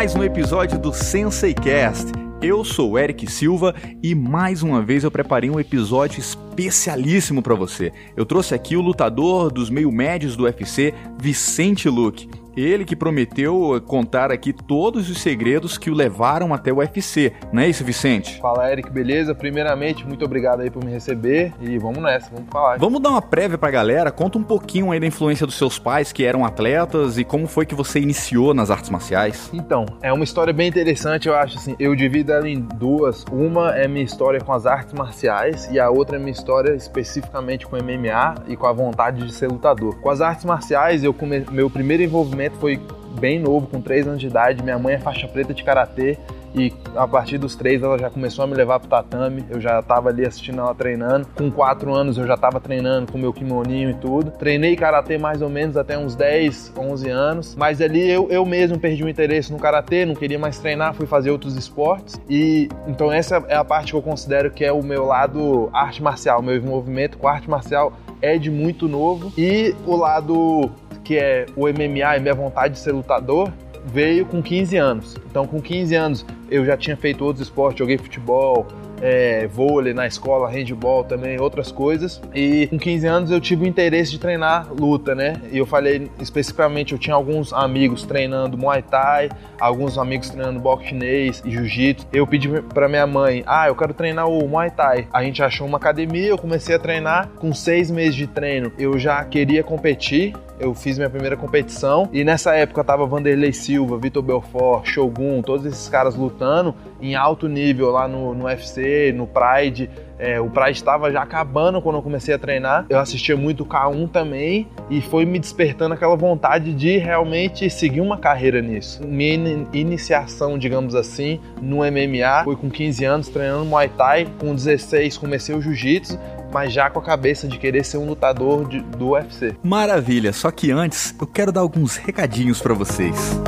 mais um episódio do Sensei Cast. Eu sou o Eric Silva e mais uma vez eu preparei um episódio especialíssimo para você. Eu trouxe aqui o lutador dos meio médios do UFC, Vicente Luque. Ele que prometeu contar aqui todos os segredos que o levaram até o UFC, não é isso, Vicente? Fala, Eric, beleza? Primeiramente, muito obrigado aí por me receber e vamos nessa, vamos falar. Vamos dar uma prévia pra galera, conta um pouquinho aí da influência dos seus pais que eram atletas e como foi que você iniciou nas artes marciais. Então, é uma história bem interessante, eu acho assim, eu divido ela em duas. Uma é minha história com as artes marciais e a outra é minha história especificamente com MMA e com a vontade de ser lutador. Com as artes marciais, eu come... meu primeiro envolvimento foi bem novo, com 3 anos de idade. Minha mãe é faixa preta de karatê e a partir dos três ela já começou a me levar pro tatame. Eu já estava ali assistindo ela treinando. Com quatro anos eu já estava treinando com meu kimoninho e tudo. Treinei karatê mais ou menos até uns 10, 11 anos, mas ali eu, eu mesmo perdi o interesse no karatê, não queria mais treinar, fui fazer outros esportes. E então essa é a parte que eu considero que é o meu lado arte marcial, meu envolvimento com arte marcial é de muito novo e o lado que é o MMA e minha vontade de ser lutador, veio com 15 anos. Então, com 15 anos, eu já tinha feito outros esportes, joguei futebol, é, vôlei na escola, handball também, outras coisas. E com 15 anos eu tive o interesse de treinar luta, né? E eu falei especificamente, eu tinha alguns amigos treinando Muay Thai, alguns amigos treinando boxe chinês e jiu-jitsu. Eu pedi para minha mãe, ah, eu quero treinar o Muay Thai. A gente achou uma academia, eu comecei a treinar. Com seis meses de treino, eu já queria competir, eu fiz minha primeira competição e nessa época tava Vanderlei Silva, Vitor Belfort, Shogun, todos esses caras lutando em alto nível lá no, no UFC, no Pride. É, o Pride estava já acabando quando eu comecei a treinar. Eu assistia muito K1 também e foi me despertando aquela vontade de realmente seguir uma carreira nisso. Minha iniciação, digamos assim, no MMA foi com 15 anos treinando Muay Thai, com 16 comecei o Jiu-Jitsu mas já com a cabeça de querer ser um lutador de, do UFC. Maravilha, só que antes eu quero dar alguns recadinhos para vocês.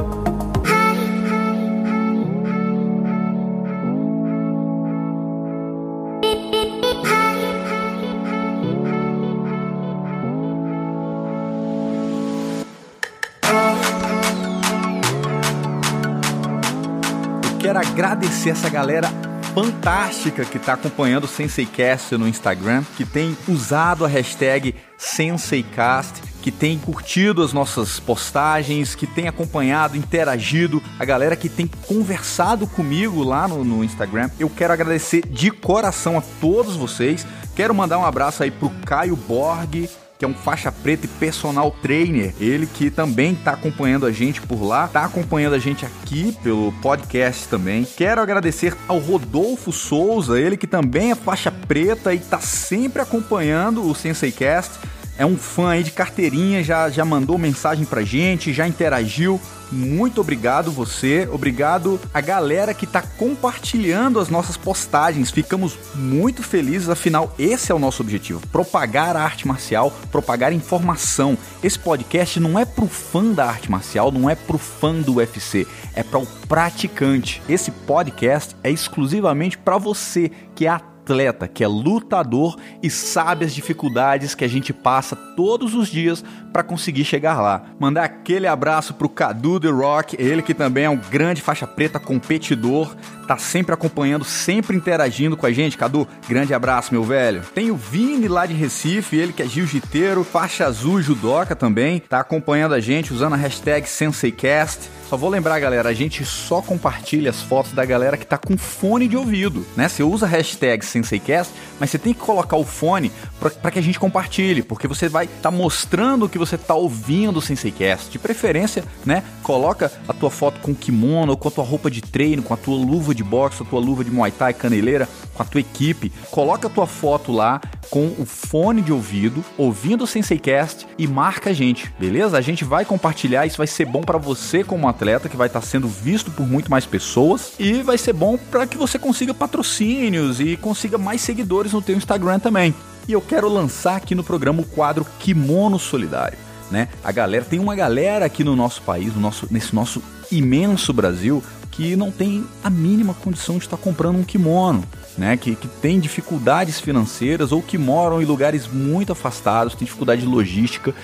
Agradecer essa galera fantástica que está acompanhando o SenseiCast no Instagram, que tem usado a hashtag SenseiCast, que tem curtido as nossas postagens, que tem acompanhado, interagido, a galera que tem conversado comigo lá no, no Instagram. Eu quero agradecer de coração a todos vocês. Quero mandar um abraço aí pro Caio Borg, que é um faixa preta e personal trainer. Ele que também está acompanhando a gente por lá, está acompanhando a gente aqui pelo podcast também. Quero agradecer ao Rodolfo Souza, ele que também é faixa preta e está sempre acompanhando o SenseiCast. É um fã aí de carteirinha, já, já mandou mensagem pra gente, já interagiu. Muito obrigado você, obrigado a galera que está compartilhando as nossas postagens. Ficamos muito felizes, afinal esse é o nosso objetivo: propagar a arte marcial, propagar informação. Esse podcast não é pro fã da arte marcial, não é pro fã do UFC, é para o praticante. Esse podcast é exclusivamente para você que é atleta que é lutador e sabe as dificuldades que a gente passa todos os dias para conseguir chegar lá. Mandar aquele abraço pro Cadu The Rock, ele que também é um grande faixa preta competidor, tá sempre acompanhando, sempre interagindo com a gente. Cadu, grande abraço, meu velho. Tem o Vini lá de Recife, ele que é jiu-jiteiro, faixa azul judoca também, tá acompanhando a gente usando a hashtag SenseiCast. Só vou lembrar, galera, a gente só compartilha as fotos da galera que tá com fone de ouvido, né? Você usa a hashtag SenseiCast, mas você tem que colocar o fone para que a gente compartilhe, porque você vai estar tá mostrando que você tá ouvindo o SenseiCast. De preferência, né? Coloca a tua foto com kimono, com a tua roupa de treino, com a tua luva de boxe, a tua luva de Muay Thai caneleira, com a tua equipe. Coloca a tua foto lá com o fone de ouvido, ouvindo o SenseiCast e marca a gente, beleza? A gente vai compartilhar, isso vai ser bom para você como atleta que vai estar sendo visto por muito mais pessoas e vai ser bom para que você consiga patrocínios e consiga mais seguidores no teu Instagram também. E eu quero lançar aqui no programa o quadro Kimono Solidário. Né? A galera tem uma galera aqui no nosso país, no nosso, nesse nosso imenso Brasil, que não tem a mínima condição de estar comprando um kimono, né? Que, que tem dificuldades financeiras ou que moram em lugares muito afastados, tem dificuldade logística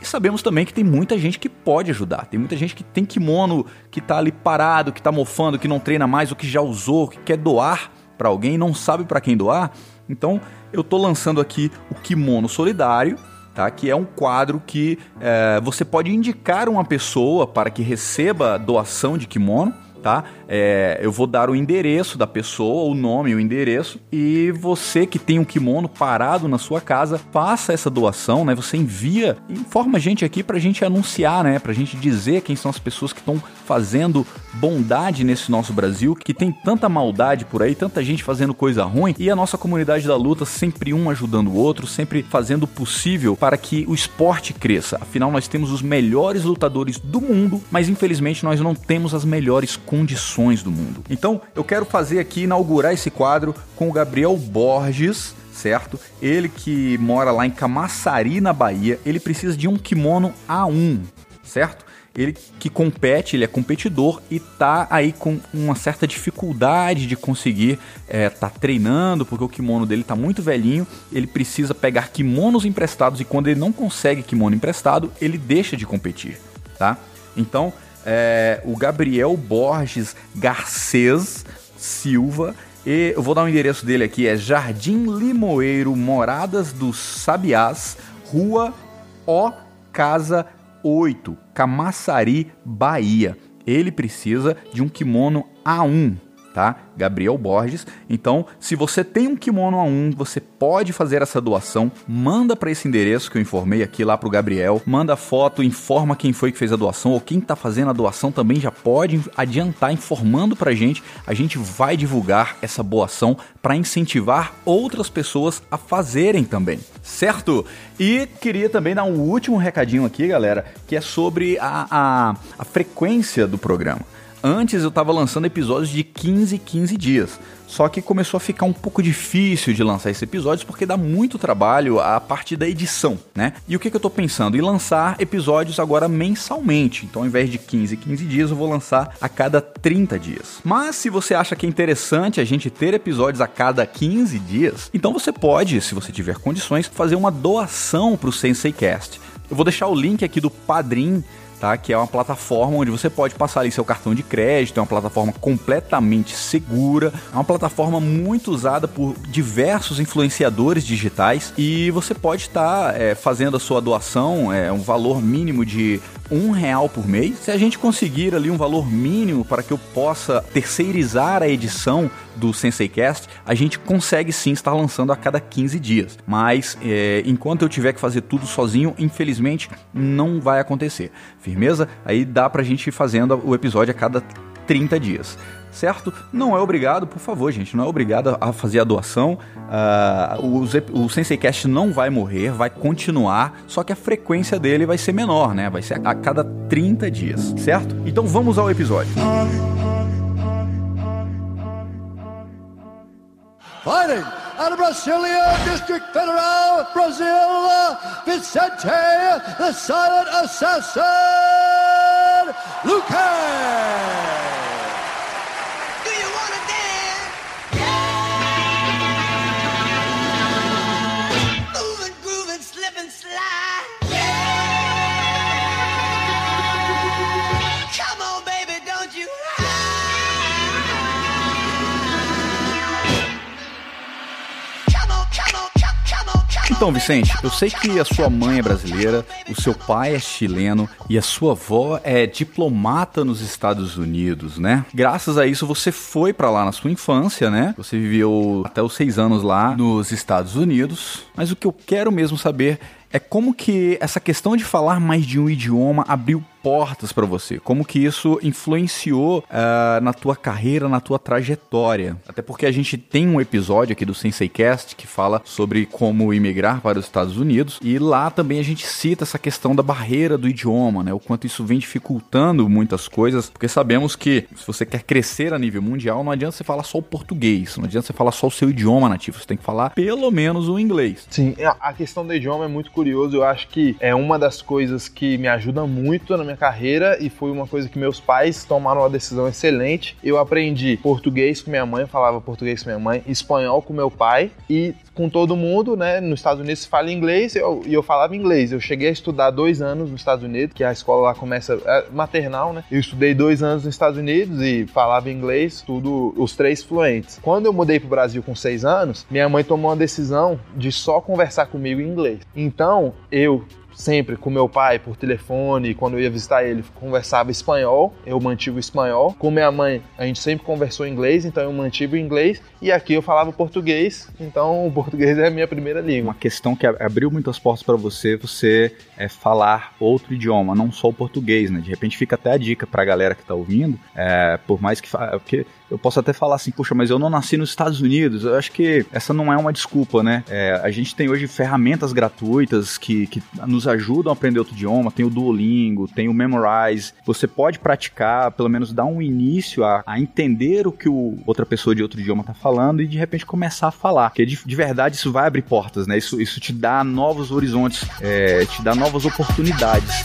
E sabemos também que tem muita gente que pode ajudar. Tem muita gente que tem kimono, que tá ali parado, que tá mofando, que não treina mais, ou que já usou, que quer doar para alguém e não sabe para quem doar. Então, eu tô lançando aqui o Kimono Solidário, tá? Que é um quadro que é, você pode indicar uma pessoa para que receba doação de kimono tá? É, eu vou dar o endereço da pessoa, o nome o endereço, e você que tem um kimono parado na sua casa, faça essa doação, né? Você envia, informa a gente aqui pra gente anunciar, né? Pra gente dizer quem são as pessoas que estão fazendo bondade nesse nosso Brasil, que tem tanta maldade por aí, tanta gente fazendo coisa ruim, e a nossa comunidade da luta sempre um ajudando o outro, sempre fazendo o possível para que o esporte cresça. Afinal, nós temos os melhores lutadores do mundo, mas infelizmente nós não temos as melhores condições do mundo. Então, eu quero fazer aqui, inaugurar esse quadro com o Gabriel Borges, certo? Ele que mora lá em Camaçari, na Bahia, ele precisa de um kimono A1, certo? Ele que compete, ele é competidor e tá aí com uma certa dificuldade de conseguir é, tá treinando, porque o kimono dele tá muito velhinho, ele precisa pegar kimonos emprestados e quando ele não consegue kimono emprestado, ele deixa de competir, tá? Então, é, o Gabriel Borges Garcês Silva. E eu vou dar o endereço dele aqui, é Jardim Limoeiro, Moradas dos Sabiás, Rua O Casa 8, Camaçari, Bahia. Ele precisa de um kimono A1, tá? Gabriel Borges. Então, se você tem um kimono A1, você pode fazer essa doação. Manda para esse endereço que eu informei aqui lá pro Gabriel. Manda foto, informa quem foi que fez a doação ou quem tá fazendo a doação também já pode adiantar informando pra gente. A gente vai divulgar essa boa ação para incentivar outras pessoas a fazerem também, certo? E queria também dar um último recadinho aqui, galera, que é sobre a, a, a frequência do programa. Antes eu estava lançando episódios de 15 15 dias. Só que começou a ficar um pouco difícil de lançar esses episódios porque dá muito trabalho a parte da edição, né? E o que, que eu tô pensando? Em lançar episódios agora mensalmente. Então, ao invés de 15 15 dias, eu vou lançar a cada 30 dias. Mas se você acha que é interessante a gente ter episódios a cada 15 dias, então você pode, se você tiver condições, fazer uma doação para o Sensei Cast. Eu vou deixar o link aqui do Padrim tá? Que é uma plataforma onde você pode passar ali seu cartão de crédito, é uma plataforma completamente segura, é uma plataforma muito usada por diversos influenciadores digitais e você pode estar tá, é, fazendo a sua doação, é um valor mínimo de um real por mês. Se a gente conseguir ali um valor mínimo para que eu possa terceirizar a edição do SenseiCast, a gente consegue sim estar lançando a cada 15 dias. Mas é, enquanto eu tiver que fazer tudo sozinho, infelizmente não vai acontecer. Firmeza? Aí dá pra gente ir fazendo o episódio a cada 30 dias certo? Não é obrigado, por favor, gente, não é obrigado a fazer a doação. Uh, o, o SenseiCast não vai morrer, vai continuar, só que a frequência dele vai ser menor, né? Vai ser a cada 30 dias, certo? Então vamos ao episódio. Fighting out of Brasilia, District Federal, Brazil, Vicente, the Silent Assassin, Lucas! Então, Vicente, eu sei que a sua mãe é brasileira, o seu pai é chileno e a sua avó é diplomata nos Estados Unidos, né? Graças a isso você foi para lá na sua infância, né? Você viveu até os seis anos lá nos Estados Unidos. Mas o que eu quero mesmo saber é como que essa questão de falar mais de um idioma abriu portas para você? Como que isso influenciou uh, na tua carreira, na tua trajetória? Até porque a gente tem um episódio aqui do SenseiCast que fala sobre como imigrar para os Estados Unidos e lá também a gente cita essa questão da barreira do idioma, né? O quanto isso vem dificultando muitas coisas, porque sabemos que se você quer crescer a nível mundial, não adianta você falar só o português, não adianta você falar só o seu idioma nativo, você tem que falar pelo menos o inglês. Sim, a questão do idioma é muito curioso, eu acho que é uma das coisas que me ajuda muito na minha minha carreira e foi uma coisa que meus pais tomaram uma decisão excelente. Eu aprendi português com minha mãe, falava português com minha mãe, espanhol com meu pai e com todo mundo, né? Nos Estados Unidos se fala inglês e eu, eu, falava inglês. Eu cheguei a estudar dois anos nos Estados Unidos, que a escola lá começa é maternal, né? Eu estudei dois anos nos Estados Unidos e falava inglês, tudo, os três fluentes. Quando eu mudei pro Brasil com seis anos, minha mãe tomou uma decisão de só conversar comigo em inglês. Então, eu sempre com meu pai por telefone, quando eu ia visitar ele, conversava espanhol, eu mantive o espanhol. Com minha mãe, a gente sempre conversou inglês, então eu mantive o inglês. E aqui eu falava português, então o português é a minha primeira língua. Uma questão que abriu muitas portas para você, você é falar outro idioma, não só o português, né? De repente fica até a dica para a galera que está ouvindo, é, por mais que porque eu posso até falar assim, puxa, mas eu não nasci nos Estados Unidos. Eu acho que essa não é uma desculpa, né? É, a gente tem hoje ferramentas gratuitas que, que nos ajudam a aprender outro idioma. Tem o Duolingo, tem o Memorize. Você pode praticar, pelo menos dar um início a, a entender o que o, outra pessoa de outro idioma está falando e de repente começar a falar. Porque de, de, verdade isso vai abrir portas, né? Isso, isso te dá novos horizontes, é, te dá novas oportunidades.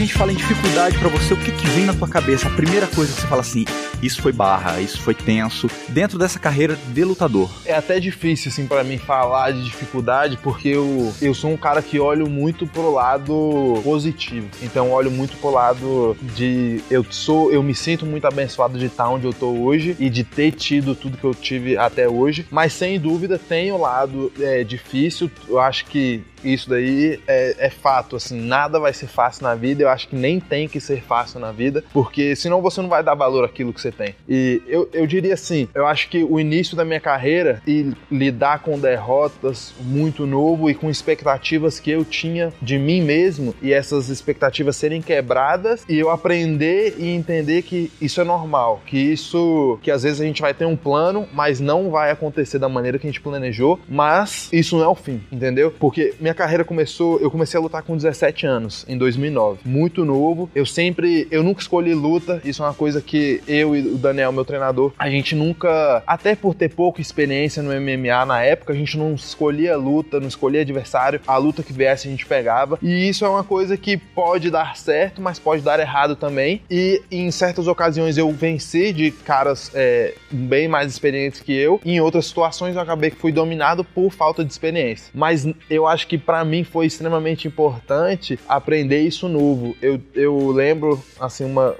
gente fala em dificuldade para você, o que, que vem na tua cabeça? A primeira coisa que você fala assim, isso foi barra, isso foi tenso, dentro dessa carreira de lutador? É até difícil, assim, para mim falar de dificuldade, porque eu, eu sou um cara que olho muito pro lado positivo. Então, olho muito pro lado de eu sou, eu me sinto muito abençoado de estar onde eu tô hoje e de ter tido tudo que eu tive até hoje. Mas sem dúvida tem o lado é, difícil. Eu acho que isso daí é, é, fato, assim, nada vai ser fácil na vida, eu acho que nem tem que ser fácil na vida, porque senão você não vai dar valor àquilo que você tem. E eu, eu diria assim, eu acho que o início da minha carreira e lidar com derrotas muito novo e com expectativas que eu tinha de mim mesmo e essas expectativas serem quebradas e eu aprender e entender que isso é normal, que isso, que às vezes a gente vai ter um plano, mas não vai acontecer da maneira que a gente planejou, mas isso não é o fim, entendeu? Porque minha carreira começou, eu comecei a lutar com 17 anos, em 2009. Muito novo. Eu sempre, eu nunca escolhi luta. Isso é uma coisa que eu e o Daniel, meu treinador, a gente nunca, até por ter pouca experiência no MMA na época, a gente não escolhia luta, não escolhia adversário. A luta que viesse a gente pegava. E isso é uma coisa que pode dar certo, mas pode dar errado também. E em certas ocasiões eu venci de caras é, bem mais experientes que eu. Em outras situações eu acabei que fui dominado por falta de experiência. Mas eu acho que para mim foi extremamente importante aprender isso novo. Eu, eu lembro, assim, uma,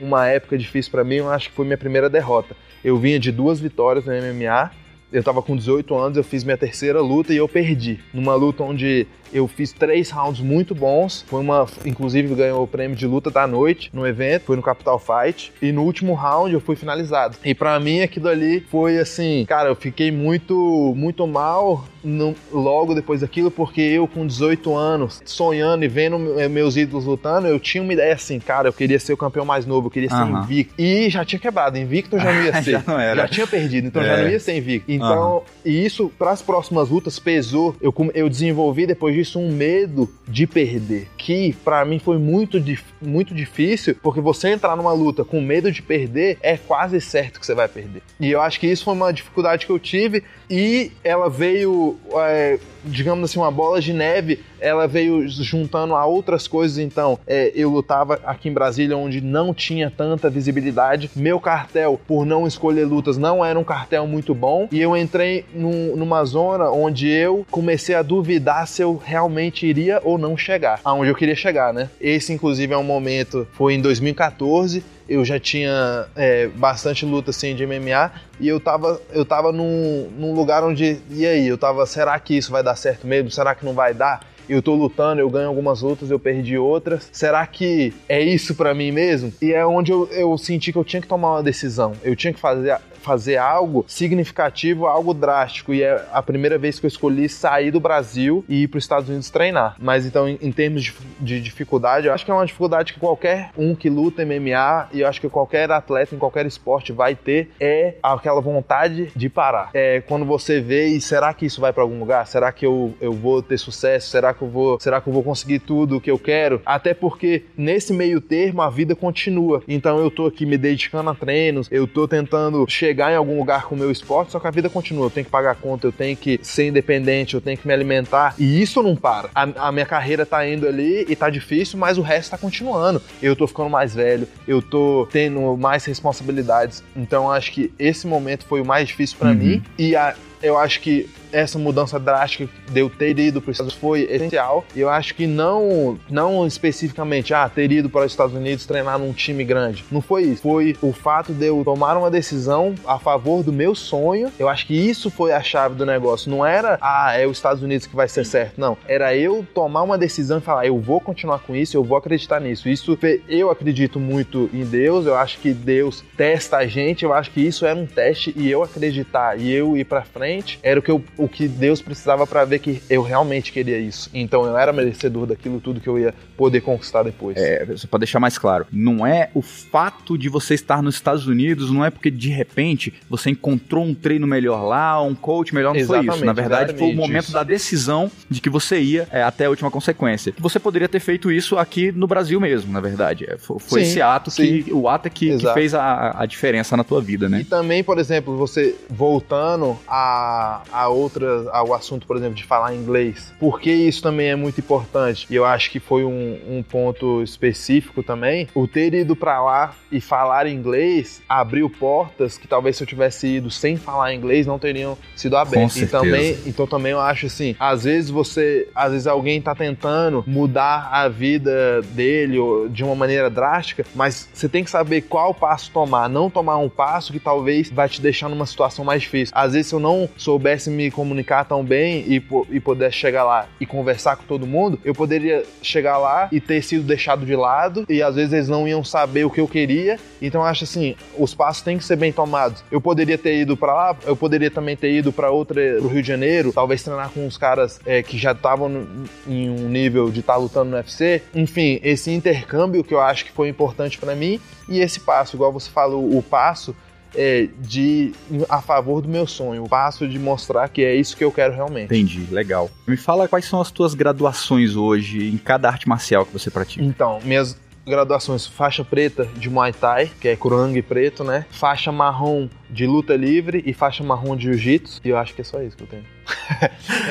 uma época difícil para mim, eu acho que foi minha primeira derrota. Eu vinha de duas vitórias no MMA, eu tava com 18 anos, eu fiz minha terceira luta e eu perdi. Numa luta onde eu fiz três rounds muito bons. Foi uma, inclusive, ganhou o prêmio de luta da noite no evento, foi no Capital Fight. E no último round eu fui finalizado. E para mim aquilo ali foi assim, cara, eu fiquei muito, muito mal no, logo depois daquilo, porque eu com 18 anos, sonhando e vendo meus ídolos lutando, eu tinha uma ideia assim, cara, eu queria ser o campeão mais novo, eu queria ser uhum. invicto. E já tinha quebrado, invicto eu já não ia ser. já, já, tinha perdido, então é. já não ia ser invicto. Então, uhum. e isso para as próximas lutas pesou. Eu, eu desenvolvi depois disso um medo de perder, que para mim foi muito, muito difícil, porque você entrar numa luta com medo de perder é quase certo que você vai perder. E eu acho que isso foi uma dificuldade que eu tive e ela veio, é, digamos assim, uma bola de neve, ela veio juntando a outras coisas. Então, é, eu lutava aqui em Brasília, onde não tinha tanta visibilidade. Meu cartel, por não escolher lutas, não era um cartel muito bom. E eu entrei num, numa zona onde eu comecei a duvidar se eu realmente iria ou não chegar aonde eu queria chegar, né? Esse, inclusive, é um momento, foi em 2014 eu já tinha é, bastante luta assim de MMA e eu tava, eu tava num, num lugar onde, e aí, eu tava, será que isso vai dar certo mesmo? Será que não vai dar? eu tô lutando, eu ganho algumas lutas, eu perdi outras. Será que é isso para mim mesmo? E é onde eu, eu senti que eu tinha que tomar uma decisão. Eu tinha que fazer, fazer algo significativo, algo drástico. E é a primeira vez que eu escolhi sair do Brasil e ir para os Estados Unidos treinar. Mas então, em, em termos de, de, dificuldade, eu acho que é uma dificuldade que qualquer um que luta MMA e eu acho que qualquer atleta em qualquer esporte vai ter é aquela vontade de parar. É quando você vê e será que isso vai para algum lugar? Será que eu, eu vou ter sucesso? Será que eu vou, será que eu vou conseguir tudo o que eu quero? Até porque nesse meio termo a vida continua. Então eu tô aqui me dedicando a treinos, eu tô tentando chegar em algum lugar com o meu esporte, só que a vida continua. Eu tenho que pagar conta, eu tenho que ser independente, eu tenho que me alimentar. E isso não para. A, a minha carreira tá indo ali e tá difícil, mas o resto tá continuando. Eu tô ficando mais velho, eu tô tendo mais responsabilidades. Então acho que esse momento foi o mais difícil para uhum. mim. E a, eu acho que essa mudança drástica de eu ter ido para os Estados Unidos foi essencial. E eu acho que não, não especificamente, ah, ter ido para os Estados Unidos treinar num time grande. Não foi isso. Foi o fato de eu tomar uma decisão a favor do meu sonho. Eu acho que isso foi a chave do negócio. Não era, ah, é os Estados Unidos que vai ser certo. Não. Era eu tomar uma decisão e falar, eu vou continuar com isso, eu vou acreditar nisso. Isso, eu acredito muito em Deus. Eu acho que Deus testa a gente. Eu acho que isso era um teste e eu acreditar e eu ir para frente era o que eu o que Deus precisava para ver que eu realmente queria isso. Então eu era merecedor daquilo tudo que eu ia poder conquistar depois. É, só para deixar mais claro, não é o fato de você estar nos Estados Unidos, não é porque de repente você encontrou um treino melhor lá, um coach melhor, não Exatamente, foi isso. Na verdade, foi o momento isso. da decisão de que você ia é, até a última consequência. Você poderia ter feito isso aqui no Brasil mesmo, na verdade. É, foi, foi sim, esse ato sim. que o ato é que, que fez a, a diferença na tua vida, né? E também, por exemplo, você voltando a, a outras, ao assunto, por exemplo, de falar inglês. Porque isso também é muito importante. E eu acho que foi um, um ponto específico também. O ter ido para lá e falar inglês abriu portas que talvez se eu tivesse ido sem falar inglês não teriam sido abertas. E também, então também eu acho assim, às vezes você, às vezes alguém tá tentando mudar a vida dele de uma maneira drástica, mas você tem que saber qual passo tomar, não tomar um passo que talvez vai te deixar numa situação mais difícil. Às vezes se eu não soubesse me comunicar tão bem e, e poder chegar lá e conversar com todo mundo, eu poderia chegar lá e ter sido deixado de lado e às vezes eles não iam saber o que eu queria. Então eu acho assim, os passos têm que ser bem tomados. Eu poderia ter ido para lá, eu poderia também ter ido para outra, pro Rio de Janeiro, talvez treinar com uns caras é, que já estavam em um nível de estar tá lutando no UFC. Enfim, esse intercâmbio que eu acho que foi importante para mim e esse passo, igual você falou, o passo é, de a favor do meu sonho, o passo de mostrar que é isso que eu quero realmente. Entendi, legal. Me fala quais são as tuas graduações hoje em cada arte marcial que você pratica. Então, minhas graduações faixa preta de Muay Thai, que é Kurang preto, né? Faixa marrom de luta livre e faixa marrom de jiu-jitsu. E eu acho que é só isso que eu tenho.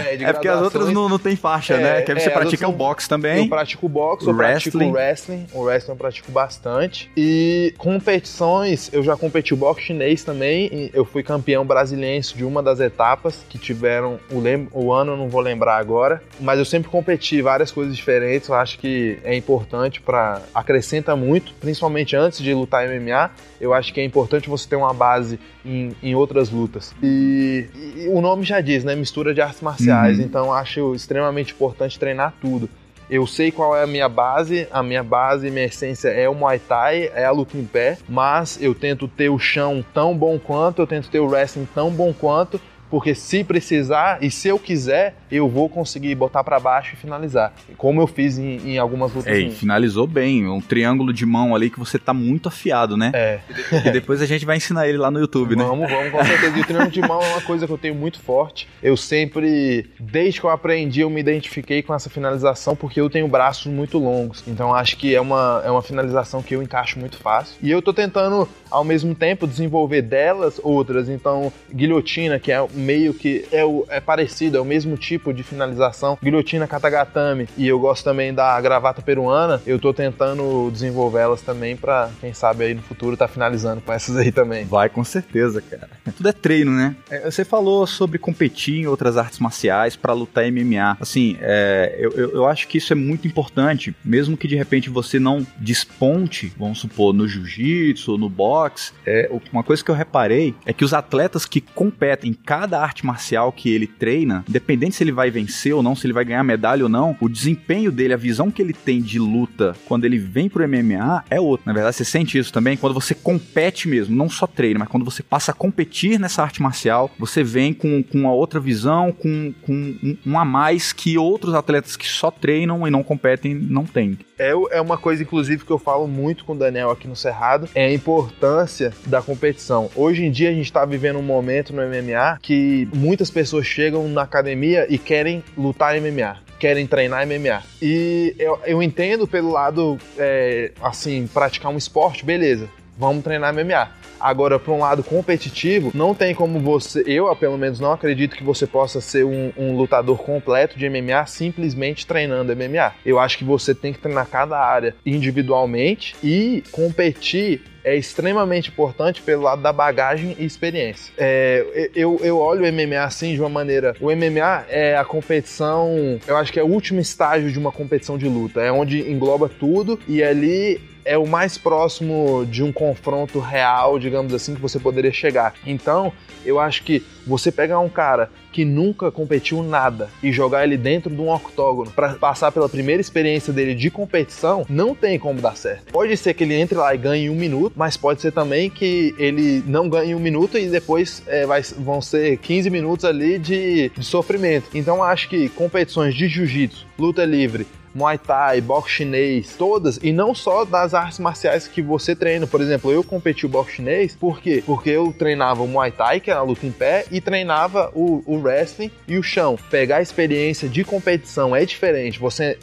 é, é, porque as outras não, não tem faixa, né? é, né? Que aí você é, pratica o boxe também. Eu pratico boxe, eu wrestling. pratico wrestling. O wrestling eu pratico bastante. E competições, eu já competi o boxe chinês também. eu fui campeão brasiliense de uma das etapas que tiveram o, lem o ano, eu não vou lembrar agora. Mas eu sempre competi várias coisas diferentes. Eu acho que é importante para acrescenta muito, principalmente antes de lutar MMA. Eu acho que é importante você ter uma base em, em outras lutas. E, e, o nome já diz, né? Mistura de artes marciais. Uhum. Então acho extremamente importante treinar tudo. Eu sei qual é a minha base, a minha base, minha essência é o Muay Thai, é a luta em pé, mas eu tento ter o chão tão bom quanto, eu tento ter o wrestling tão bom quanto, porque se precisar e se eu quiser, eu vou conseguir botar para baixo e finalizar. Como eu fiz em, em algumas lutas. Ei, finalizou bem. Um triângulo de mão ali que você tá muito afiado, né? É. E depois a gente vai ensinar ele lá no YouTube, vamos, né? Vamos, vamos, com certeza. E o triângulo de mão é uma coisa que eu tenho muito forte. Eu sempre, desde que eu aprendi, eu me identifiquei com essa finalização porque eu tenho braços muito longos. Então acho que é uma, é uma finalização que eu encaixo muito fácil. E eu tô tentando, ao mesmo tempo, desenvolver delas outras. Então, guilhotina, que é meio que é, o, é parecido, é o mesmo tipo de finalização. Guilhotina katagatame e eu gosto também da gravata peruana. Eu tô tentando desenvolver elas também para quem sabe aí no futuro tá finalizando com essas aí também. Vai com certeza, cara. Tudo é treino, né? É, você falou sobre competir em outras artes marciais para lutar MMA. Assim, é, eu, eu, eu acho que isso é muito importante, mesmo que de repente você não desponte, vamos supor, no jiu-jitsu, no boxe. É, uma coisa que eu reparei é que os atletas que competem em cada cada arte marcial que ele treina, independente se ele vai vencer ou não, se ele vai ganhar medalha ou não, o desempenho dele, a visão que ele tem de luta quando ele vem pro MMA é outro. Na verdade, você sente isso também quando você compete mesmo, não só treina, mas quando você passa a competir nessa arte marcial, você vem com, com uma outra visão, com, com um, um a mais que outros atletas que só treinam e não competem não têm. É, é uma coisa, inclusive, que eu falo muito com o Daniel aqui no Cerrado, é a importância da competição. Hoje em dia a gente está vivendo um momento no MMA que muitas pessoas chegam na academia e querem lutar MMA querem treinar MMA. E eu, eu entendo pelo lado, é, assim, praticar um esporte, beleza, vamos treinar MMA. Agora, para um lado competitivo, não tem como você, eu pelo menos não acredito que você possa ser um, um, lutador completo de MMA simplesmente treinando MMA. Eu acho que você tem que treinar cada área individualmente e competir é extremamente importante pelo lado da bagagem e experiência. É, eu, eu olho o MMA assim de uma maneira. O MMA é a competição, eu acho que é o último estágio de uma competição de luta. É onde engloba tudo e ali é o mais próximo de um confronto real, digamos assim, que você poderia chegar. Então, eu acho que você pegar um cara que nunca competiu nada e jogar ele dentro de um octógono para passar pela primeira experiência dele de competição, não tem como dar certo. Pode ser que ele entre lá e ganhe um minuto, mas pode ser também que ele não ganhe um minuto e depois é, vai, vão ser 15 minutos ali de, de sofrimento. Então, acho que competições de jiu-jitsu, luta livre, Muay Thai, boxe chinês, todas, e não só das artes marciais que você treina. Por exemplo, eu competi o boxe chinês, por quê? Porque eu treinava o Muay Thai, que é a luta em pé, e treinava o, o wrestling e o chão. Pegar a experiência de competição é diferente. Você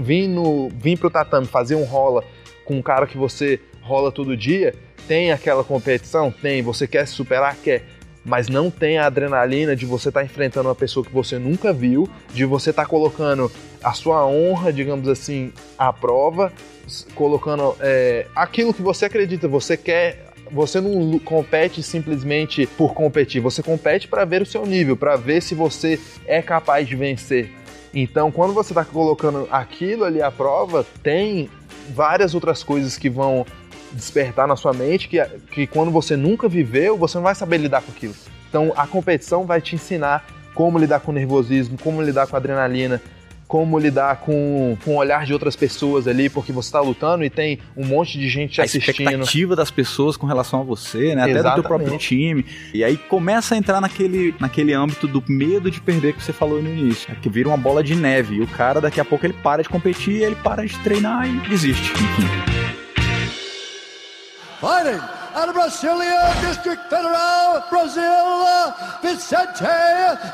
vir, no, vir pro tatame fazer um rola com um cara que você rola todo dia, tem aquela competição? Tem. Você quer se superar? Quer mas não tem a adrenalina de você estar tá enfrentando uma pessoa que você nunca viu, de você estar tá colocando a sua honra, digamos assim, à prova, colocando é, aquilo que você acredita, você quer você não compete simplesmente por competir, você compete para ver o seu nível, para ver se você é capaz de vencer. Então, quando você está colocando aquilo ali à prova, tem várias outras coisas que vão despertar na sua mente que, que quando você nunca viveu, você não vai saber lidar com aquilo. Então a competição vai te ensinar como lidar com nervosismo, como lidar com adrenalina, como lidar com, com o olhar de outras pessoas ali, porque você está lutando e tem um monte de gente a assistindo. A expectativa das pessoas com relação a você, né? Até do teu próprio time. E aí começa a entrar naquele, naquele âmbito do medo de perder que você falou no início. É que vira uma bola de neve. E o cara, daqui a pouco, ele para de competir, ele para de treinar e desiste. Enfim. fighting out of Brasilia District Federal, Brazil, Vicente,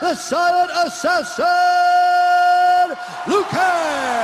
the silent assassin, Lucas.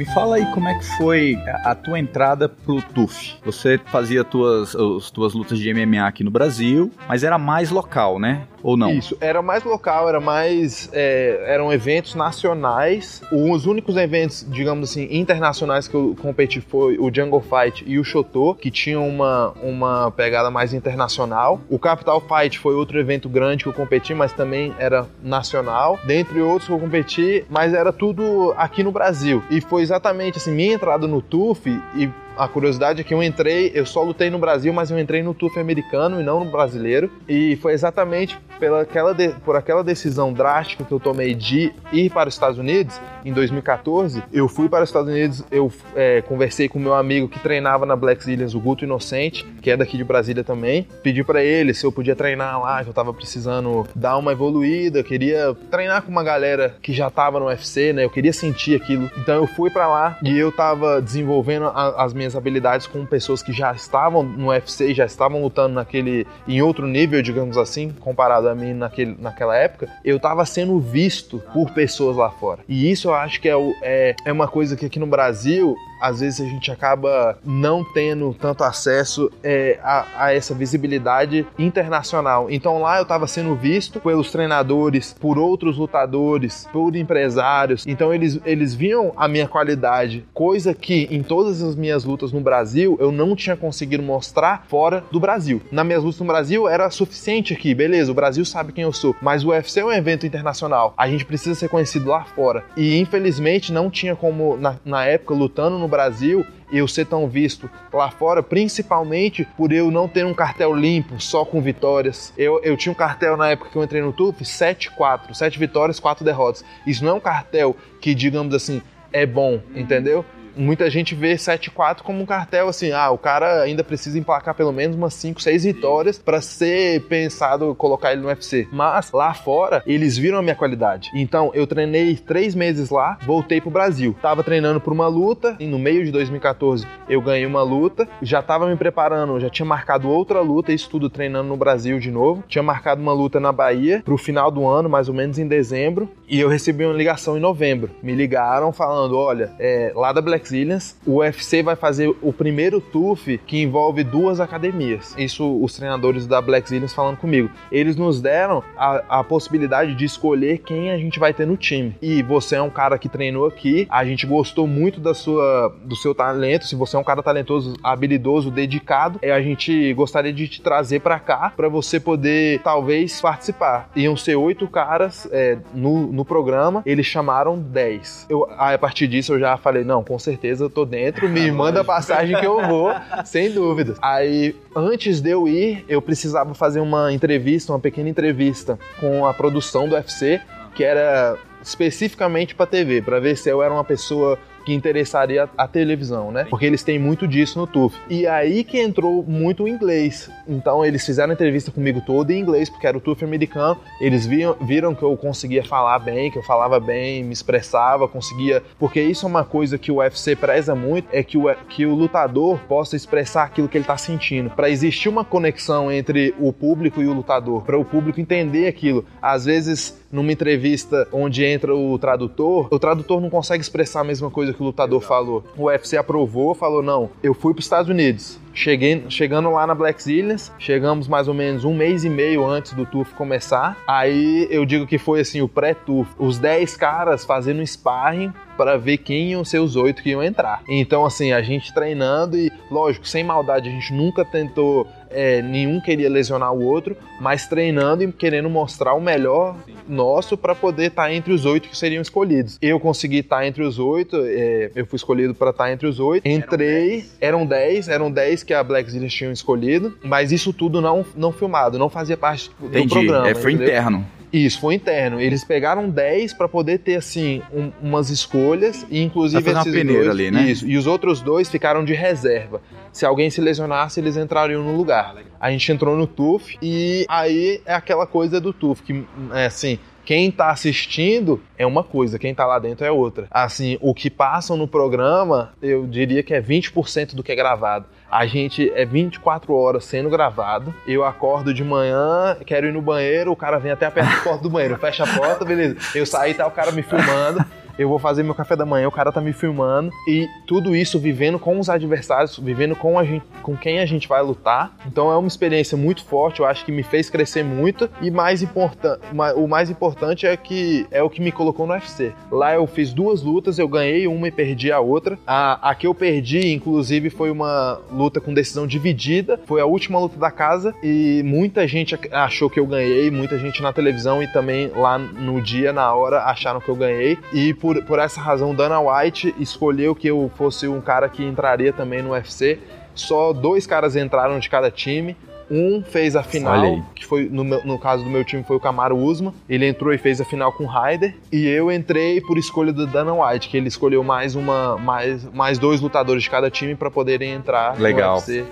Me fala aí como é que foi a tua entrada pro TUF. Você fazia tuas, as tuas lutas de MMA aqui no Brasil, mas era mais local, né? Ou não? Isso, era mais local, era mais. É, eram eventos nacionais. Os únicos eventos, digamos assim, internacionais que eu competi foi o Jungle Fight e o Shoto, que tinham uma, uma pegada mais internacional. O Capital Fight foi outro evento grande que eu competi, mas também era nacional. Dentre outros que eu competi, mas era tudo aqui no Brasil. E foi exatamente assim, minha entrada no TUF e a curiosidade é que eu entrei, eu só lutei no Brasil, mas eu entrei no TUF americano e não no brasileiro. E foi exatamente pela aquela de, por aquela decisão drástica que eu tomei de ir para os Estados Unidos em 2014. Eu fui para os Estados Unidos, eu é, conversei com meu amigo que treinava na Black Zillions, o Guto Inocente, que é daqui de Brasília também. Pedi para ele se eu podia treinar lá, que eu tava precisando dar uma evoluída, queria treinar com uma galera que já tava no UFC, né? Eu queria sentir aquilo. Então eu fui para lá e eu tava desenvolvendo a, as minhas habilidades com pessoas que já estavam no UFC, já estavam lutando naquele em outro nível, digamos assim, comparado mim naquele, naquela época, eu estava sendo visto por pessoas lá fora. E isso eu acho que é, é, é uma coisa que aqui no Brasil às vezes a gente acaba não tendo tanto acesso é, a, a, essa visibilidade internacional. Então lá eu estava sendo visto pelos treinadores, por outros lutadores, por empresários. Então eles, eles viam a minha qualidade, coisa que em todas as minhas lutas no Brasil eu não tinha conseguido mostrar fora do Brasil. Nas minhas lutas no Brasil era suficiente aqui, beleza, o Brasil sabe quem eu sou, mas o UFC é um evento internacional, a gente precisa ser conhecido lá fora. E infelizmente não tinha como, na, na época, lutando no Brasil, eu ser tão visto lá fora, principalmente por eu não ter um cartel limpo, só com vitórias. Eu, eu tinha um cartel na época que eu entrei no TUF, 7-4, 7 vitórias, 4 derrotas. Isso não é um cartel que, digamos assim, é bom, entendeu? Muita gente vê 7-4 como um cartel assim, ah, o cara ainda precisa emplacar pelo menos umas 5, 6 vitórias para ser pensado colocar ele no UFC. Mas lá fora, eles viram a minha qualidade. Então, eu treinei três meses lá, voltei pro Brasil. Tava treinando por uma luta, e no meio de 2014 eu ganhei uma luta, já tava me preparando, já tinha marcado outra luta, isso tudo treinando no Brasil de novo. Tinha marcado uma luta na Bahia pro final do ano, mais ou menos em dezembro, e eu recebi uma ligação em novembro. Me ligaram falando: olha, é, lá da Black Black Zillions, o UFC vai fazer o primeiro TUF que envolve duas academias. Isso os treinadores da Black Zillions falando comigo. Eles nos deram a, a possibilidade de escolher quem a gente vai ter no time. E você é um cara que treinou aqui, a gente gostou muito da sua, do seu talento. Se você é um cara talentoso, habilidoso, dedicado, é, a gente gostaria de te trazer para cá para você poder talvez participar. Iam ser oito caras é, no, no programa, eles chamaram dez. Eu, a partir disso eu já falei, não, com certeza certeza eu tô dentro, me manda a passagem que eu vou, sem dúvidas. Aí, antes de eu ir, eu precisava fazer uma entrevista, uma pequena entrevista com a produção do UFC, que era especificamente para TV, para ver se eu era uma pessoa que interessaria a televisão, né? Porque eles têm muito disso no TUF. E aí que entrou muito o inglês. Então eles fizeram entrevista comigo toda em inglês, porque era o TUF americano. Eles viram, viram que eu conseguia falar bem, que eu falava bem, me expressava, conseguia. Porque isso é uma coisa que o UFC preza muito, é que o, que o lutador possa expressar aquilo que ele tá sentindo. Para existir uma conexão entre o público e o lutador, para o público entender aquilo. Às vezes numa entrevista onde entra o tradutor, o tradutor não consegue expressar a mesma coisa que o lutador falou. O UFC aprovou, falou: não, eu fui para os Estados Unidos. Cheguei, chegando lá na Black Zillions, chegamos mais ou menos um mês e meio antes do TUF começar. Aí eu digo que foi assim, o pré-TUF. Os 10 caras fazendo sparring para ver quem iam ser os oito que iam entrar. Então, assim, a gente treinando e, lógico, sem maldade, a gente nunca tentou é, nenhum queria lesionar o outro, mas treinando e querendo mostrar o melhor nosso para poder estar tá entre os oito que seriam escolhidos. Eu consegui estar tá entre os oito, é, eu fui escolhido para estar tá entre os oito. Entrei, eram dez, eram dez que a Black Zillions tinham escolhido, mas isso tudo não, não filmado, não fazia parte do Entendi. programa. É, foi entendeu? interno. Isso, foi interno. Eles pegaram 10 para poder ter, assim, um, umas escolhas e, inclusive, esses uma peneira dois, ali, né? Isso, e os outros dois ficaram de reserva. Se alguém se lesionasse, eles entrariam no lugar. A gente entrou no TUF e aí é aquela coisa do TUF, que, é assim, quem tá assistindo é uma coisa, quem tá lá dentro é outra. Assim, o que passam no programa, eu diria que é 20% do que é gravado. A gente é 24 horas sendo gravado. Eu acordo de manhã, quero ir no banheiro, o cara vem até da porta do banheiro, fecha a porta, beleza. Eu saí, tá o cara me filmando eu vou fazer meu café da manhã, o cara tá me filmando e tudo isso vivendo com os adversários, vivendo com a gente, com quem a gente vai lutar. Então é uma experiência muito forte, eu acho que me fez crescer muito e mais importante, o mais importante é que é o que me colocou no UFC. Lá eu fiz duas lutas, eu ganhei uma e perdi a outra. A, a que eu perdi, inclusive, foi uma luta com decisão dividida, foi a última luta da casa e muita gente achou que eu ganhei, muita gente na televisão e também lá no dia, na hora, acharam que eu ganhei e por por, por essa razão, Dana White escolheu que eu fosse um cara que entraria também no UFC. Só dois caras entraram de cada time. Um fez a final, que foi no, meu, no, caso do meu time foi o Camaro Usman. Ele entrou e fez a final com o Ryder. E eu entrei por escolha do Dana White, que ele escolheu mais uma mais, mais dois lutadores de cada time para poderem entrar Legal. no UFC.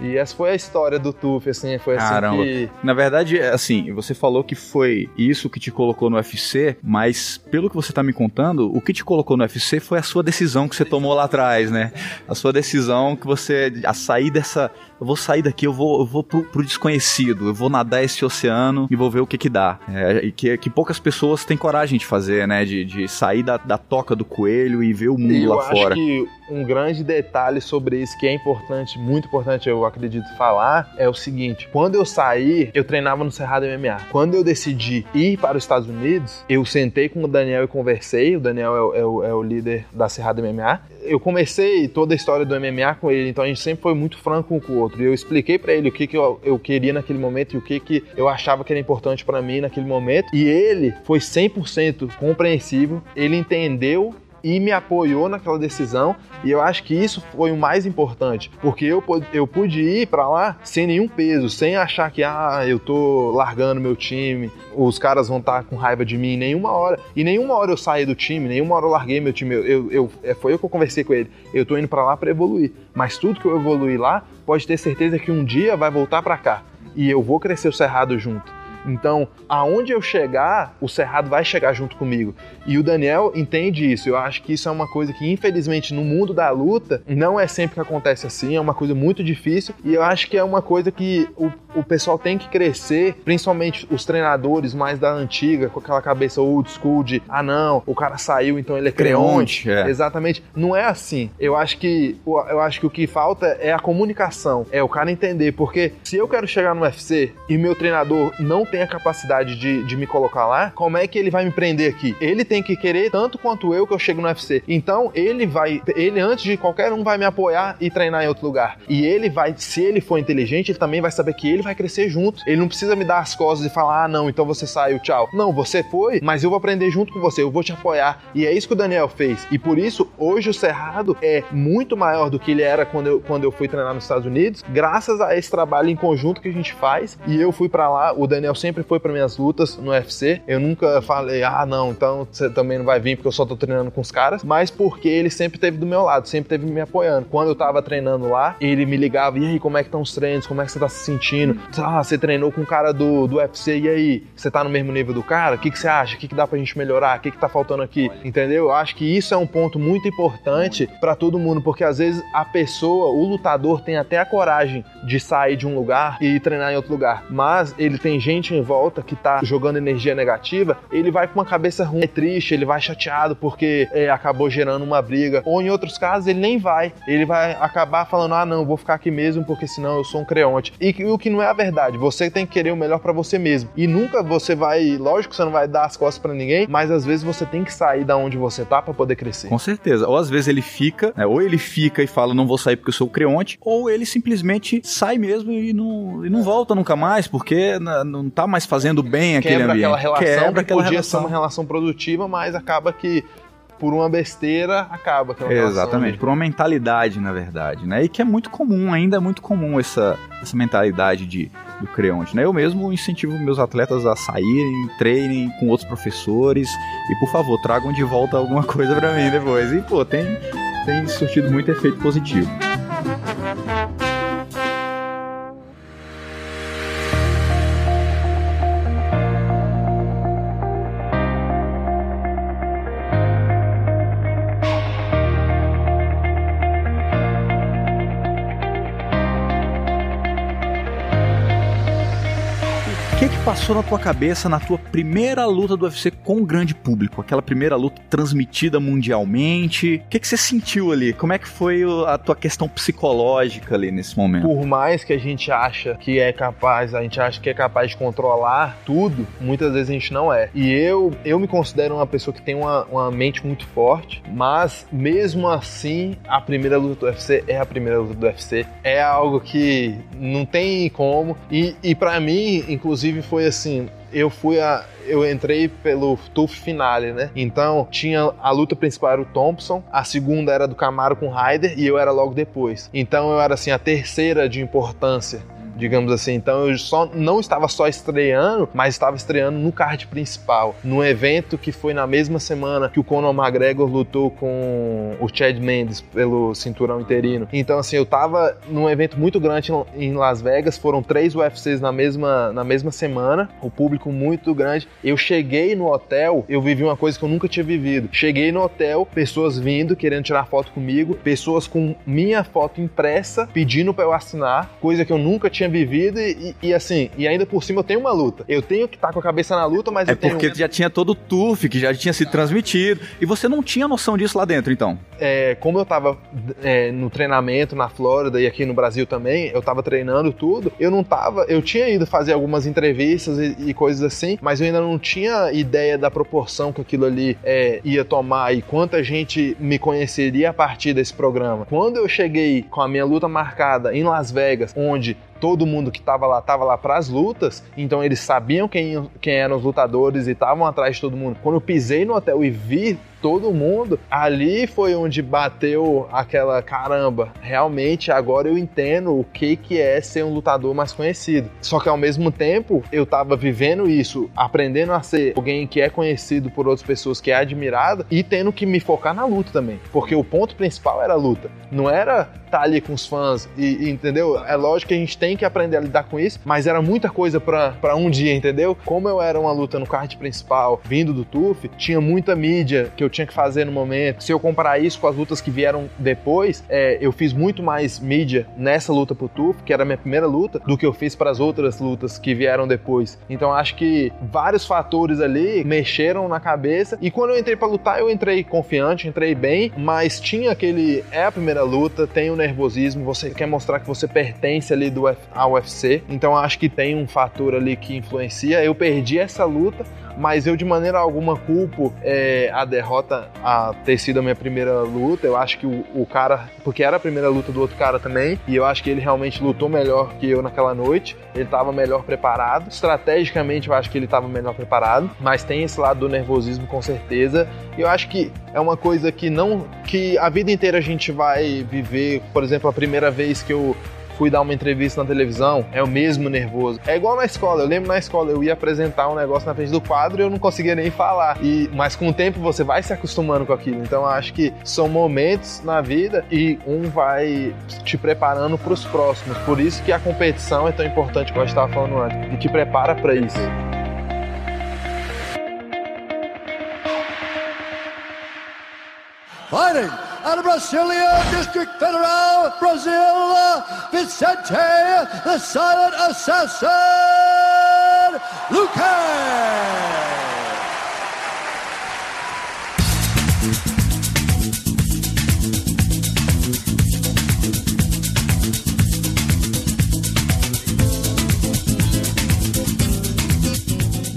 E essa foi a história do Tuf, assim, foi assim Caramba. que... Na verdade, é assim, você falou que foi isso que te colocou no UFC, mas pelo que você tá me contando, o que te colocou no UFC foi a sua decisão que você tomou lá atrás, né? A sua decisão que você... a sair dessa eu vou sair daqui, eu vou, eu vou pro, pro desconhecido, eu vou nadar esse oceano e vou ver o que que dá. É, e que, que poucas pessoas têm coragem de fazer, né? De, de sair da, da toca do coelho e ver o mundo eu lá fora. acho que um grande detalhe sobre isso que é importante, muito importante, eu acredito falar, é o seguinte: quando eu saí, eu treinava no Cerrado MMA. Quando eu decidi ir para os Estados Unidos, eu sentei com o Daniel e conversei. O Daniel é é é o líder da Cerrado MMA. Eu comecei toda a história do MMA com ele, então a gente sempre foi muito franco um com o outro. E eu expliquei para ele o que, que eu, eu queria naquele momento e o que, que eu achava que era importante para mim naquele momento. E ele foi 100% compreensível, ele entendeu e me apoiou naquela decisão. E eu acho que isso foi o mais importante, porque eu, eu pude ir para lá sem nenhum peso, sem achar que ah, eu tô largando meu time, os caras vão estar tá com raiva de mim nenhuma hora. E nenhuma hora eu saí do time, nenhuma hora eu larguei meu time. Eu, eu, eu é, foi eu que eu conversei com ele. Eu tô indo para lá para evoluir, mas tudo que eu evoluir lá, pode ter certeza que um dia vai voltar para cá e eu vou crescer o cerrado junto. Então, aonde eu chegar, o Cerrado vai chegar junto comigo. E o Daniel entende isso. Eu acho que isso é uma coisa que, infelizmente, no mundo da luta, não é sempre que acontece assim, é uma coisa muito difícil. E eu acho que é uma coisa que o, o pessoal tem que crescer, principalmente os treinadores mais da antiga, com aquela cabeça old school de ah, não, o cara saiu, então ele é creonte. creonte é. Exatamente. Não é assim. Eu acho que eu acho que o que falta é a comunicação, é o cara entender, porque se eu quero chegar no UFC e meu treinador não tem tem a capacidade de, de me colocar lá, como é que ele vai me prender aqui? Ele tem que querer tanto quanto eu que eu chego no UFC. Então, ele vai, ele antes de qualquer um vai me apoiar e treinar em outro lugar. E ele vai, se ele for inteligente, ele também vai saber que ele vai crescer junto. Ele não precisa me dar as costas e falar: "Ah, não, então você saiu, tchau". Não, você foi, mas eu vou aprender junto com você, eu vou te apoiar. E é isso que o Daniel fez. E por isso, hoje o Cerrado é muito maior do que ele era quando eu, quando eu fui treinar nos Estados Unidos, graças a esse trabalho em conjunto que a gente faz. E eu fui para lá, o Daniel sempre sempre foi para minhas lutas no UFC. Eu nunca falei, ah, não, então você também não vai vir porque eu só tô treinando com os caras, mas porque ele sempre teve do meu lado, sempre teve me apoiando. Quando eu tava treinando lá, ele me ligava, e aí, como é que estão os treinos? Como é que você tá se sentindo? Ah, você treinou com o cara do, do UFC, e aí? Você tá no mesmo nível do cara? O que, que você acha? O que, que dá pra gente melhorar? O que, que tá faltando aqui? Entendeu? Eu acho que isso é um ponto muito importante para todo mundo, porque às vezes a pessoa, o lutador, tem até a coragem de sair de um lugar e treinar em outro lugar, mas ele tem gente volta que tá jogando energia negativa, ele vai com uma cabeça ruim, é triste, ele vai chateado porque é, acabou gerando uma briga. Ou em outros casos, ele nem vai. Ele vai acabar falando: ah, não, vou ficar aqui mesmo porque senão eu sou um creonte. E o que não é a verdade, você tem que querer o melhor para você mesmo. E nunca você vai, lógico você não vai dar as costas para ninguém, mas às vezes você tem que sair da onde você tá para poder crescer. Com certeza. Ou às vezes ele fica, né, ou ele fica e fala: não vou sair porque eu sou creonte, ou ele simplesmente sai mesmo e não, e não volta nunca mais porque não tá mais fazendo bem aquele Quebra ambiente. aquela relação Quebra que aquela podia relação. ser uma relação produtiva, mas acaba que por uma besteira acaba aquela Exatamente, relação. por uma mentalidade, na verdade, né? E que é muito comum, ainda é muito comum essa, essa mentalidade de, do creonte, né? Eu mesmo incentivo meus atletas a saírem, treinem com outros professores e, por favor, tragam de volta alguma coisa para mim depois. E, pô, tem, tem surtido muito efeito positivo. Passou na tua cabeça na tua primeira luta do UFC com o grande público? Aquela primeira luta transmitida mundialmente. O que, que você sentiu ali? Como é que foi a tua questão psicológica ali nesse momento? Por mais que a gente acha que é capaz, a gente acha que é capaz de controlar tudo, muitas vezes a gente não é. E eu, eu me considero uma pessoa que tem uma, uma mente muito forte, mas mesmo assim, a primeira luta do UFC é a primeira luta do UFC. É algo que não tem como. E, e para mim, inclusive, foi assim. Eu fui a. Eu entrei pelo TUF Finale, né? Então tinha a luta principal era o Thompson, a segunda era do Camaro com o Ryder e eu era logo depois. Então eu era assim a terceira de importância digamos assim. Então eu só não estava só estreando, mas estava estreando no card principal, num evento que foi na mesma semana que o Conor McGregor lutou com o Chad Mendes pelo cinturão interino. Então assim, eu tava num evento muito grande em Las Vegas, foram três UFCs na mesma, na mesma semana, o público muito grande. Eu cheguei no hotel, eu vivi uma coisa que eu nunca tinha vivido. Cheguei no hotel, pessoas vindo, querendo tirar foto comigo, pessoas com minha foto impressa, pedindo para eu assinar, coisa que eu nunca tinha vivido e, e, assim, e ainda por cima eu tenho uma luta. Eu tenho que estar tá com a cabeça na luta, mas é eu tenho... porque já tinha todo o turf que já tinha sido transmitido e você não tinha noção disso lá dentro, então? É, como eu tava é, no treinamento na Flórida e aqui no Brasil também, eu tava treinando tudo, eu não tava, eu tinha ido fazer algumas entrevistas e, e coisas assim, mas eu ainda não tinha ideia da proporção que aquilo ali é, ia tomar e quanta gente me conheceria a partir desse programa. Quando eu cheguei com a minha luta marcada em Las Vegas, onde todo mundo que estava lá estava lá para as lutas, então eles sabiam quem, quem eram os lutadores e estavam atrás de todo mundo. Quando eu pisei no hotel e vi todo mundo, ali foi onde bateu aquela caramba. Realmente agora eu entendo o que que é ser um lutador mais conhecido. Só que ao mesmo tempo eu tava vivendo isso, aprendendo a ser alguém que é conhecido por outras pessoas, que é admirado e tendo que me focar na luta também, porque o ponto principal era a luta. Não era estar tá ali com os fãs e, e, entendeu? É lógico que a gente tem que aprender a lidar com isso, mas era muita coisa para um dia, entendeu? Como eu era uma luta no card principal, vindo do TUF, tinha muita mídia que eu tinha que fazer no momento. Se eu comparar isso com as lutas que vieram depois, é, eu fiz muito mais mídia nessa luta pro TUF, que era a minha primeira luta, do que eu fiz para as outras lutas que vieram depois. Então acho que vários fatores ali mexeram na cabeça e quando eu entrei para lutar, eu entrei confiante, entrei bem, mas tinha aquele é a primeira luta, tem o nervosismo, você quer mostrar que você pertence ali do ao UFC. Então acho que tem um fator ali que influencia. Eu perdi essa luta, mas eu de maneira alguma culpo é, a derrota a ter sido a minha primeira luta. Eu acho que o, o, cara, porque era a primeira luta do outro cara também, e eu acho que ele realmente lutou melhor que eu naquela noite. Ele estava melhor preparado. Estrategicamente, eu acho que ele estava melhor preparado, mas tem esse lado do nervosismo com certeza. E eu acho que é uma coisa que não que a vida inteira a gente vai viver. Por exemplo, a primeira vez que eu fui dar uma entrevista na televisão, é o mesmo nervoso. É igual na escola, eu lembro na escola, eu ia apresentar um negócio na frente do quadro e eu não conseguia nem falar. E, mas com o tempo você vai se acostumando com aquilo. Então eu acho que são momentos na vida e um vai te preparando para os próximos. Por isso que a competição é tão importante, como eu estava falando antes, e te prepara para isso. Fighting! Out of Brasilia District Federal, Brazil, Vicente, the silent assassin, Lucas.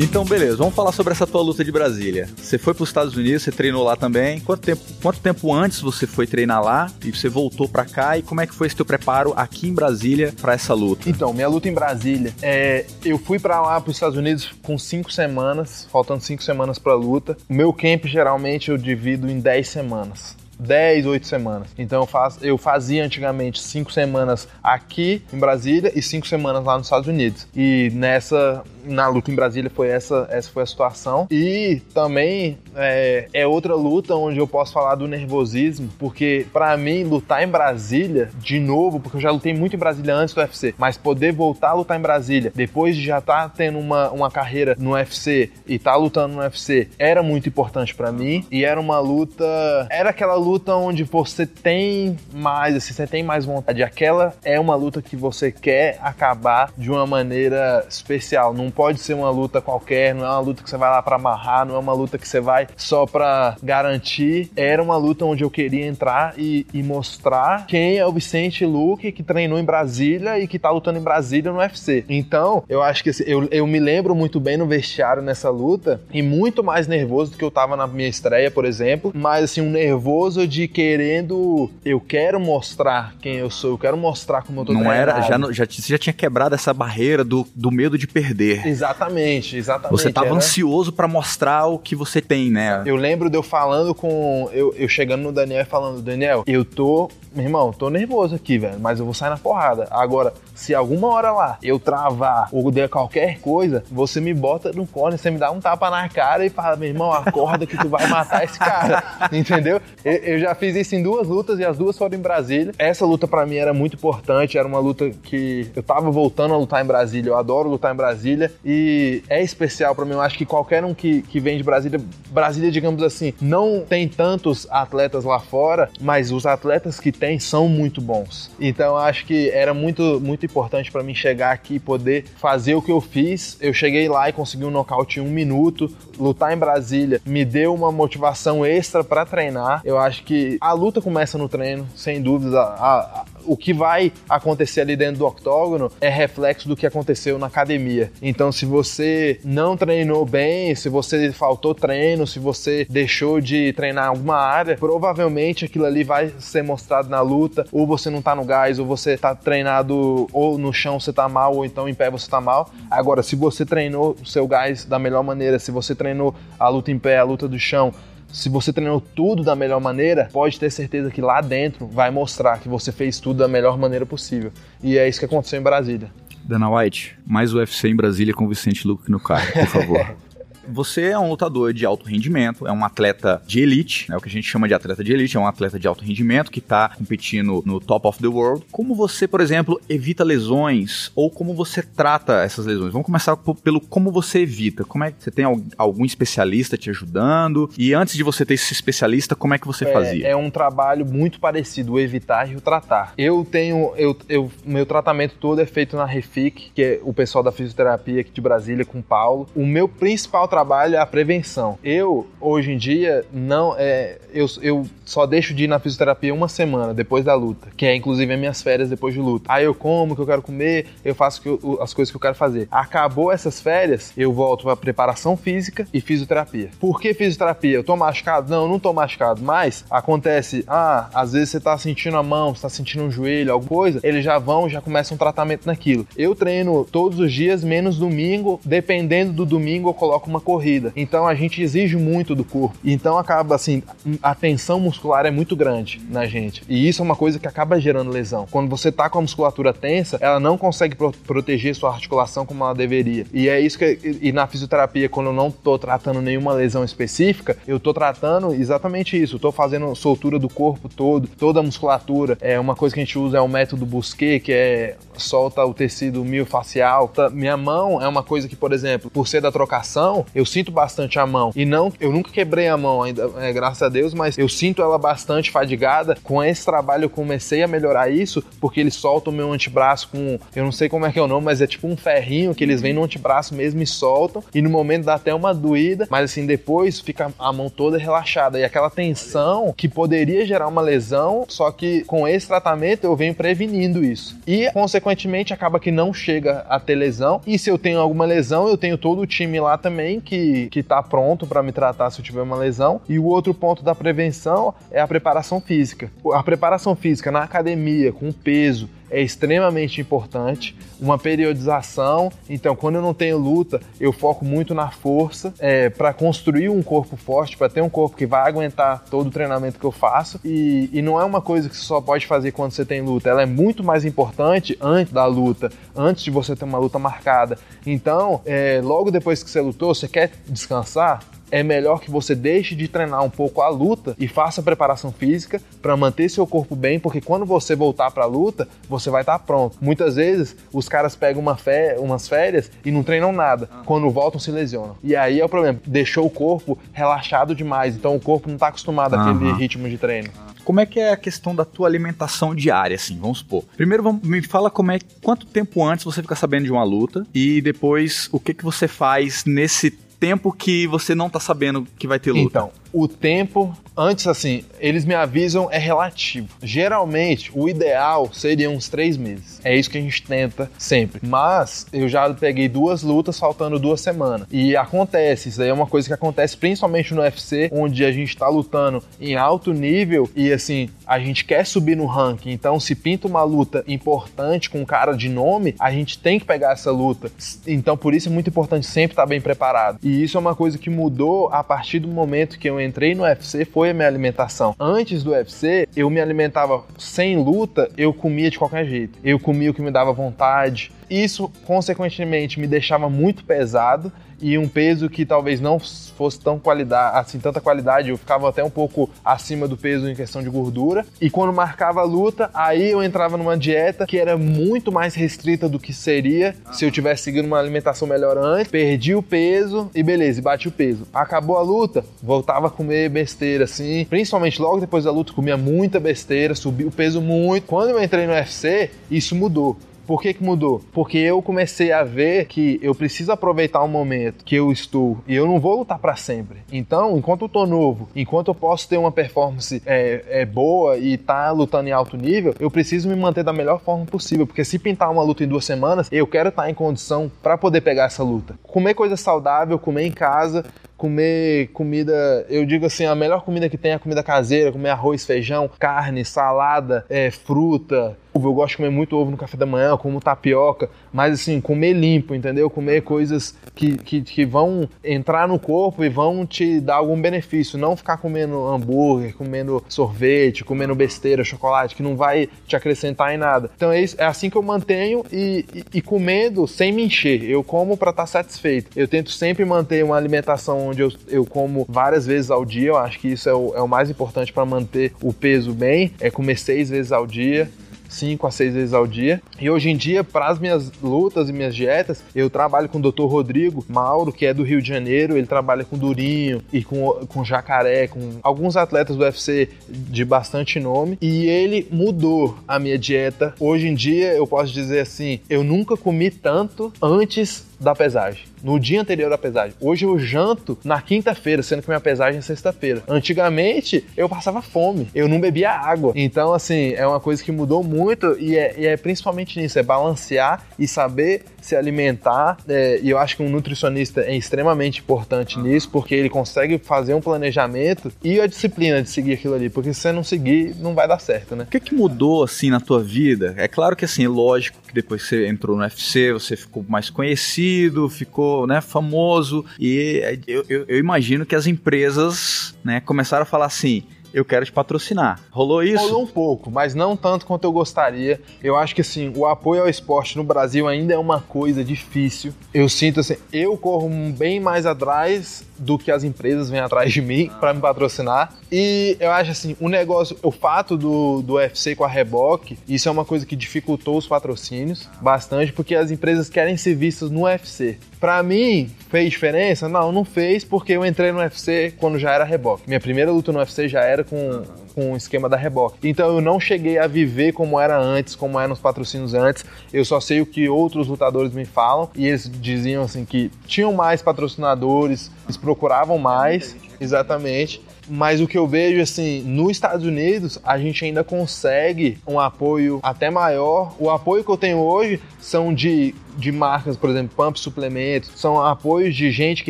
Então, beleza, vamos falar sobre essa tua luta de Brasília. Você foi para os Estados Unidos, você treinou lá também. Quanto tempo, quanto tempo antes você foi treinar lá e você voltou para cá? E como é que foi esse teu preparo aqui em Brasília para essa luta? Então, minha luta em Brasília, é, eu fui para lá, para os Estados Unidos, com cinco semanas, faltando cinco semanas para a luta. O meu camp geralmente eu divido em dez semanas. 10, 8 semanas. Então eu, faz, eu fazia antigamente 5 semanas aqui em Brasília e 5 semanas lá nos Estados Unidos. E nessa, na luta em Brasília foi essa, essa foi a situação. E também é, é outra luta onde eu posso falar do nervosismo, porque para mim lutar em Brasília de novo, porque eu já lutei muito em Brasília antes do UFC, mas poder voltar a lutar em Brasília depois de já estar tá tendo uma, uma carreira no UFC e estar tá lutando no UFC era muito importante para mim e era uma luta, era aquela luta onde você tem mais, assim, você tem mais vontade. Aquela é uma luta que você quer acabar de uma maneira especial. Não pode ser uma luta qualquer, não é uma luta que você vai lá para amarrar, não é uma luta que você vai só para garantir. Era uma luta onde eu queria entrar e, e mostrar quem é o Vicente Luque que treinou em Brasília e que tá lutando em Brasília no UFC. Então, eu acho que assim, eu, eu me lembro muito bem no vestiário nessa luta e muito mais nervoso do que eu tava na minha estreia, por exemplo, mas assim, um nervoso de querendo. Eu quero mostrar quem eu sou, eu quero mostrar como eu tô Não treinado. era, já, já, você já tinha quebrado essa barreira do, do medo de perder, Exatamente, exatamente. Você tava era... ansioso para mostrar o que você tem, né? Eu lembro de eu falando com. Eu, eu chegando no Daniel e falando, Daniel, eu tô. Meu irmão, tô nervoso aqui, velho, mas eu vou sair na porrada. Agora, se alguma hora lá eu travar ou der qualquer coisa, você me bota no corner, você me dá um tapa na cara e fala, meu irmão, acorda que tu vai matar esse cara. Entendeu? Eu, eu, já fiz isso em duas lutas e as duas foram em Brasília. Essa luta para mim era muito importante, era uma luta que eu tava voltando a lutar em Brasília, eu adoro lutar em Brasília e é especial para mim. Eu acho que qualquer um que, que vem de Brasília, Brasília, digamos assim, não tem tantos atletas lá fora, mas os atletas que tem são muito bons. Então eu acho que era muito, muito importante para mim chegar aqui e poder fazer o que eu fiz. Eu cheguei lá e consegui um nocaute em um minuto. Lutar em Brasília me deu uma motivação extra para treinar. Eu acho que a luta começa no treino, sem dúvida. A, a, o que vai acontecer ali dentro do octógono é reflexo do que aconteceu na academia. Então, se você não treinou bem, se você faltou treino, se você deixou de treinar alguma área, provavelmente aquilo ali vai ser mostrado na luta, ou você não tá no gás, ou você tá treinado, ou no chão você tá mal, ou então em pé você tá mal. Agora, se você treinou o seu gás da melhor maneira, se você treinou a luta em pé, a luta do chão, se você treinou tudo da melhor maneira, pode ter certeza que lá dentro vai mostrar que você fez tudo da melhor maneira possível. E é isso que aconteceu em Brasília. Dana White, mais UFC em Brasília com Vicente Luque no carro, por favor. Você é um lutador de alto rendimento, é um atleta de elite, é o que a gente chama de atleta de elite, é um atleta de alto rendimento que está competindo no top of the world. Como você, por exemplo, evita lesões ou como você trata essas lesões? Vamos começar pelo como você evita. Como é que você tem algum especialista te ajudando? E antes de você ter esse especialista, como é que você é, fazia? É um trabalho muito parecido, o evitar e o tratar. Eu tenho, eu, eu, meu tratamento todo é feito na Refic, que é o pessoal da fisioterapia aqui de Brasília com o Paulo. O meu principal trabalho trabalho é a prevenção. Eu, hoje em dia, não é. Eu, eu só deixo de ir na fisioterapia uma semana depois da luta, que é inclusive as minhas férias depois de luta. Aí eu como o que eu quero comer, eu faço eu, as coisas que eu quero fazer. Acabou essas férias, eu volto para preparação física e fisioterapia. Por que fisioterapia? Eu tô machucado? Não, eu não tô machucado, mas acontece, ah, às vezes você tá sentindo a mão, você tá sentindo um joelho, alguma coisa, eles já vão, já começam um tratamento naquilo. Eu treino todos os dias, menos domingo, dependendo do domingo eu coloco uma corrida. Então a gente exige muito do corpo. Então acaba assim, a tensão muscular é muito grande na gente. E isso é uma coisa que acaba gerando lesão. Quando você tá com a musculatura tensa, ela não consegue pro proteger sua articulação como ela deveria. E é isso que e na fisioterapia, quando eu não tô tratando nenhuma lesão específica, eu tô tratando exatamente isso. Eu tô fazendo soltura do corpo todo, toda a musculatura. É uma coisa que a gente usa é o método Busquet, que é solta o tecido miofascial. Tá, minha mão é uma coisa que, por exemplo, por ser da trocação, eu sinto bastante a mão. E não, eu nunca quebrei a mão ainda, é, graças a Deus, mas eu sinto ela bastante fadigada. Com esse trabalho eu comecei a melhorar isso, porque eles soltam o meu antebraço com, eu não sei como é que é o nome, mas é tipo um ferrinho que eles vêm no antebraço mesmo e soltam. E no momento dá até uma doída, mas assim, depois fica a mão toda relaxada. E aquela tensão que poderia gerar uma lesão, só que com esse tratamento eu venho prevenindo isso. E, consequentemente, acaba que não chega a ter lesão. E se eu tenho alguma lesão, eu tenho todo o time lá também que, que tá pronto para me tratar se eu tiver uma lesão. E o outro ponto da prevenção é a preparação física. A preparação física na academia, com peso, é extremamente importante. Uma periodização. Então, quando eu não tenho luta, eu foco muito na força é, para construir um corpo forte, para ter um corpo que vai aguentar todo o treinamento que eu faço. E, e não é uma coisa que você só pode fazer quando você tem luta. Ela é muito mais importante antes da luta, antes de você ter uma luta marcada. Então, é, logo depois que você lutou, você quer descansar? É melhor que você deixe de treinar um pouco a luta e faça preparação física para manter seu corpo bem, porque quando você voltar para a luta, você vai estar tá pronto. Muitas vezes os caras pegam uma fé, umas férias e não treinam nada. Quando voltam, se lesionam. E aí é o problema, deixou o corpo relaxado demais, então o corpo não está acostumado uhum. àquele ritmo de treino. Como é que é a questão da tua alimentação diária, assim, vamos supor? Primeiro, vamos, me fala como é, quanto tempo antes você fica sabendo de uma luta e depois o que que você faz nesse tempo que você não tá sabendo que vai ter luta? Então, o tempo antes, assim, eles me avisam é relativo. Geralmente, o ideal seria uns três meses. É isso que a gente tenta sempre. Mas eu já peguei duas lutas faltando duas semanas. E acontece, isso aí é uma coisa que acontece principalmente no UFC, onde a gente tá lutando em alto nível e assim, a gente quer subir no ranking. Então, se pinta uma luta importante com um cara de nome, a gente tem que pegar essa luta. Então, por isso é muito importante sempre estar bem preparado. E isso é uma coisa que mudou a partir do momento que eu entrei no UFC, foi a minha alimentação. Antes do UFC, eu me alimentava sem luta, eu comia de qualquer jeito. Eu comia o que me dava vontade. Isso, consequentemente, me deixava muito pesado e um peso que talvez não fosse tão qualidade, assim, tanta qualidade, eu ficava até um pouco acima do peso em questão de gordura. E quando marcava a luta, aí eu entrava numa dieta que era muito mais restrita do que seria se eu tivesse seguido uma alimentação melhor antes, perdi o peso e beleza, bati o peso. Acabou a luta, voltava a comer besteira assim, principalmente logo depois da luta comia muita besteira, subi o peso muito. Quando eu entrei no UFC, isso mudou. Por que, que mudou? Porque eu comecei a ver que eu preciso aproveitar o momento que eu estou e eu não vou lutar para sempre. Então, enquanto eu tô novo, enquanto eu posso ter uma performance é, é boa e tá lutando em alto nível, eu preciso me manter da melhor forma possível. Porque se pintar uma luta em duas semanas, eu quero estar tá em condição para poder pegar essa luta. Comer coisa saudável, comer em casa, comer comida, eu digo assim, a melhor comida que tem é a comida caseira, comer arroz, feijão, carne, salada, é, fruta, eu gosto de comer muito ovo no café da manhã, como tapioca, mas assim, comer limpo, entendeu? Comer coisas que, que, que, vão entrar no corpo e vão te dar algum benefício. Não ficar comendo hambúrguer, comendo sorvete, comendo besteira, chocolate, que não vai te acrescentar em nada. Então é, isso, é assim que eu mantenho e, e, e comendo sem me encher. Eu como para estar tá satisfeito. Eu tento sempre manter uma alimentação onde eu, eu como várias vezes ao dia. Eu acho que isso é o, é o mais importante para manter o peso bem, é comer seis vezes ao dia. 5 a 6 vezes ao dia. E hoje em dia, para as minhas lutas e minhas dietas, eu trabalho com o Dr. Rodrigo Mauro, que é do Rio de Janeiro. Ele trabalha com Durinho e com, com Jacaré, com alguns atletas do UFC de bastante nome. E ele mudou a minha dieta. Hoje em dia, eu posso dizer assim, eu nunca comi tanto antes da pesagem no dia anterior à pesagem. Hoje eu janto na quinta-feira, sendo que minha pesagem é sexta-feira. Antigamente eu passava fome, eu não bebia água. Então, assim, é uma coisa que mudou muito e é, e é principalmente nisso: é balancear e saber se alimentar. É, e eu acho que um nutricionista é extremamente importante nisso, porque ele consegue fazer um planejamento e a disciplina de seguir aquilo ali. Porque se você não seguir, não vai dar certo, né? O que, que mudou assim na tua vida? É claro que assim, é lógico que depois você entrou no UFC, você ficou mais conhecido, ficou ficou né, famoso e eu, eu, eu imagino que as empresas né, começaram a falar assim eu quero te patrocinar. Rolou isso? Rolou um pouco, mas não tanto quanto eu gostaria. Eu acho que assim, o apoio ao esporte no Brasil ainda é uma coisa difícil. Eu sinto assim, eu corro bem mais atrás do que as empresas vêm atrás de mim para me patrocinar. E eu acho assim, o negócio, o fato do, do UFC com a Reboque, isso é uma coisa que dificultou os patrocínios bastante, porque as empresas querem ser vistas no UFC. Para mim, fez diferença? Não, não fez, porque eu entrei no UFC quando já era Reboque. Minha primeira luta no UFC já era com, com o esquema da Reboque. Então eu não cheguei a viver como era antes, como eram os patrocínios antes. Eu só sei o que outros lutadores me falam e eles diziam assim que tinham mais patrocinadores, eles procuravam mais, exatamente. Mas o que eu vejo, assim, nos Estados Unidos, a gente ainda consegue um apoio até maior. O apoio que eu tenho hoje são de, de marcas, por exemplo, Pump Suplementos, são apoios de gente que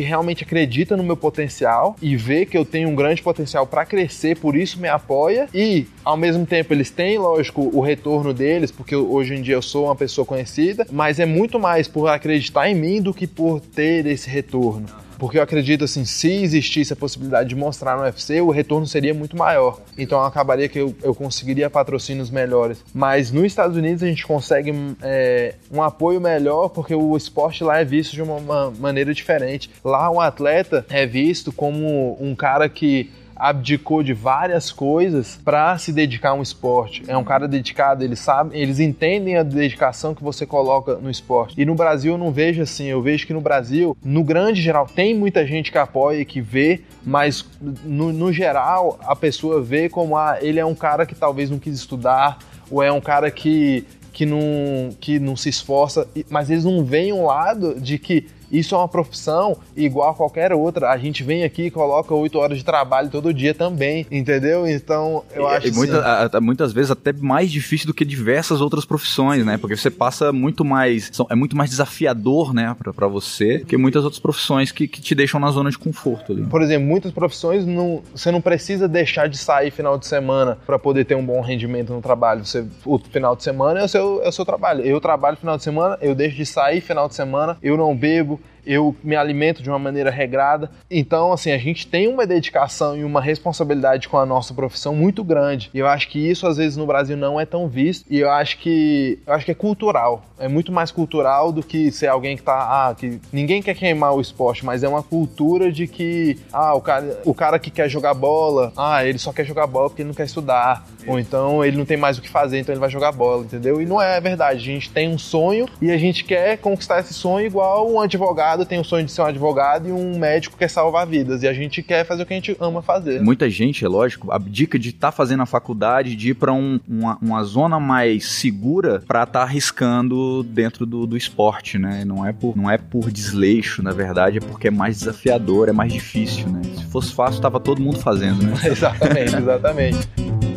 realmente acredita no meu potencial e vê que eu tenho um grande potencial para crescer, por isso me apoia. E, ao mesmo tempo, eles têm, lógico, o retorno deles, porque hoje em dia eu sou uma pessoa conhecida, mas é muito mais por acreditar em mim do que por ter esse retorno. Porque eu acredito assim, se existisse a possibilidade de mostrar no UFC, o retorno seria muito maior. Então acabaria que eu, eu conseguiria patrocínios melhores. Mas nos Estados Unidos a gente consegue é, um apoio melhor porque o esporte lá é visto de uma, uma maneira diferente. Lá um atleta é visto como um cara que abdicou de várias coisas para se dedicar a um esporte. É um cara dedicado, eles sabem, eles entendem a dedicação que você coloca no esporte. E no Brasil eu não vejo assim, eu vejo que no Brasil, no grande geral, tem muita gente que apoia, que vê, mas no, no geral a pessoa vê como ah, ele é um cara que talvez não quis estudar, ou é um cara que que não, que não se esforça, mas eles não veem um lado de que Isso é uma profissão igual a qualquer outra. A gente vem aqui e coloca oito horas de trabalho todo dia também, entendeu? Então, eu acho e muita, assim... a, muitas vezes até mais difícil do que diversas outras profissões, né? Porque você passa muito mais. é muito mais desafiador, né, para você, que muitas outras profissões que, que te deixam na zona de conforto ali. Por exemplo, muitas profissões não, você não precisa deixar de sair final de semana para poder ter um bom rendimento no trabalho. Você, o final de semana é o, seu, é o seu trabalho. Eu trabalho final de semana, eu deixo de sair final de semana, eu não bebo, eu me alimento de uma maneira regrada. Então, assim, a gente tem uma dedicação e uma responsabilidade com a nossa profissão muito grande. E eu acho que isso às vezes no Brasil não é tão visto. E eu acho que eu acho que é cultural. É muito mais cultural do que ser alguém que tá, ah, que ninguém quer queimar o esporte, mas é uma cultura de que ah, o cara, o cara que quer jogar bola, ah, ele só quer jogar bola porque ele não quer estudar, ou então ele não tem mais o que fazer, então ele vai jogar bola, entendeu? E não é verdade. A gente tem um sonho e a gente quer conquistar esse sonho igual um advogado advogado tem o sonho de ser um advogado e um médico quer salvar vidas. E a gente quer fazer o que a gente ama fazer. Muita gente, é lógico, abdica de estar tá fazendo a faculdade, de ir para um, uma, uma, zona mais segura para estar tá arriscando dentro do, do esporte, né? Não é, por, não é por desleixo, na verdade, é porque é mais desafiador, é mais difícil, né? Se fosse fácil, tava todo mundo fazendo, né? exatamente, exatamente.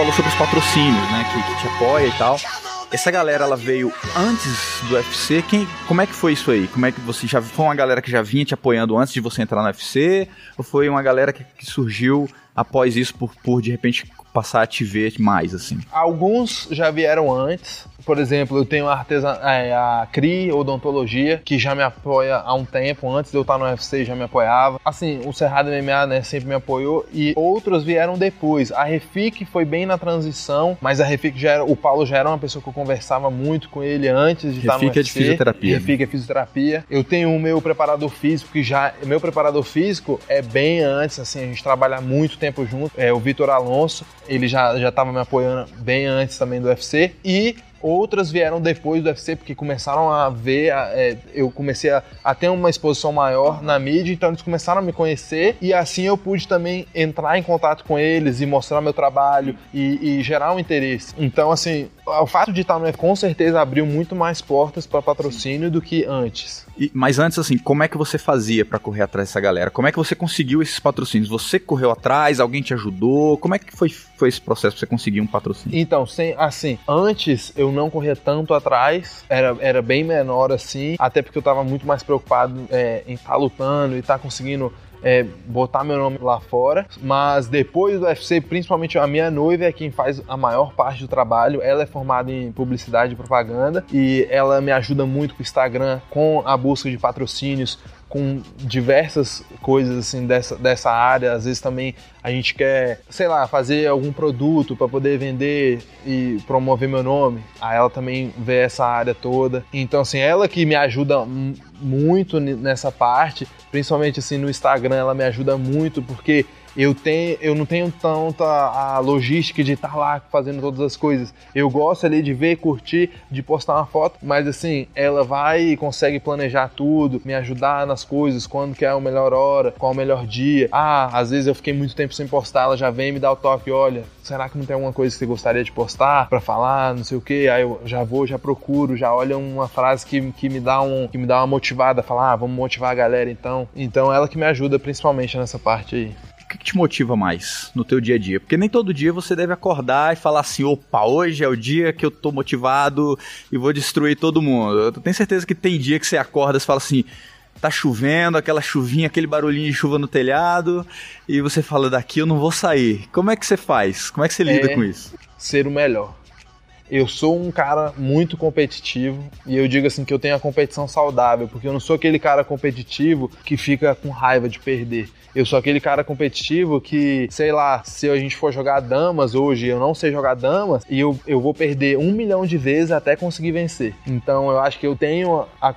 Falou sobre os patrocínios, né? Que, que te apoia e tal. Essa galera, ela veio antes do UFC. Quem, como é que foi isso aí? Como é que você já foi uma galera que já vinha te apoiando antes de você entrar no UFC? Ou foi uma galera que, que surgiu após isso por, por de repente passar a te ver mais assim? Alguns já vieram antes, por exemplo, eu tenho a, artesan... É, a CRI Odontologia, que já me apoia há um tempo, antes de eu estar no UFC já me apoiava. Assim, o Cerrado MMA né, sempre me apoiou e outros vieram depois. A Refic foi bem na transição, mas a Refic já era, o Paulo já era uma pessoa que eu conversava muito com ele antes de Refic estar no UFC. é de fisioterapia. Refic né? é fisioterapia. Eu tenho o meu preparador físico, que já, meu preparador físico é bem antes, assim, a gente trabalha muito tempo junto, é o Vitor Alonso, ele já já estava me apoiando bem antes também do UFC e Outras vieram depois do UFC, porque começaram a ver, é, eu comecei a, a, ter uma exposição maior na mídia, então eles começaram a me conhecer e assim eu pude também entrar em contato com eles e mostrar meu trabalho e, e gerar um interesse. Então, assim, o fato de estar no com certeza abriu muito mais portas para patrocínio do que antes. E, mas antes, assim, como é que você fazia para correr atrás dessa galera? Como é que você conseguiu esses patrocínios? Você correu atrás? Alguém te ajudou? Como é que foi, foi esse processo para você conseguir um patrocínio? Então, sem, assim, antes eu não corria tanto atrás, era, era bem menor assim, até porque eu estava muito mais preocupado é, em estar tá lutando e estar tá conseguindo é, botar meu nome lá fora. Mas depois do UFC, principalmente a minha noiva é quem faz a maior parte do trabalho. Ela é formada em publicidade e propaganda e ela me ajuda muito com o Instagram, com a busca de patrocínios, com diversas coisas assim dessa, dessa área. Às vezes também a gente quer, sei lá, fazer algum produto para poder vender e promover meu nome. Aí ela também vê essa área toda. Então assim, ela que me ajuda muito nessa parte, principalmente assim no Instagram, ela me ajuda muito porque eu, tenho, eu não tenho tanta a logística de estar lá fazendo todas as coisas. Eu gosto ali de ver, curtir, de postar uma foto, mas assim, ela vai e consegue planejar tudo, me ajudar nas coisas, quando que é a melhor hora, qual o melhor dia. Ah, às vezes eu fiquei muito tempo sem postar, ela já vem me dar o toque, olha, será que não tem alguma coisa que você gostaria de postar para falar, não sei o que? Aí eu já vou, já procuro, já olha uma frase que, que me dá um que me dá uma motivada, falar, ah, vamos motivar a galera então. Então ela que me ajuda principalmente nessa parte aí que, que te motiva mais no teu dia a dia? Porque nem todo dia você deve acordar e falar assim, opa, hoje é o dia que eu tô motivado e vou destruir todo mundo. Eu tenho certeza que tem dia que você acorda e fala assim, tá chovendo, aquela chuvinha, aquele barulhinho de chuva no telhado, e você fala, daqui eu não vou sair. Como é que você faz? Como é que você lida é com isso? Ser o melhor. Eu sou um cara muito competitivo e eu digo assim que eu tenho a competição saudável, porque eu não sou aquele cara competitivo que fica com raiva de perder. Eu sou aquele cara competitivo que, sei lá, se a gente for jogar damas hoje eu não sei jogar damas, e eu, eu vou perder um milhão de vezes até conseguir vencer. Então eu acho que eu tenho a,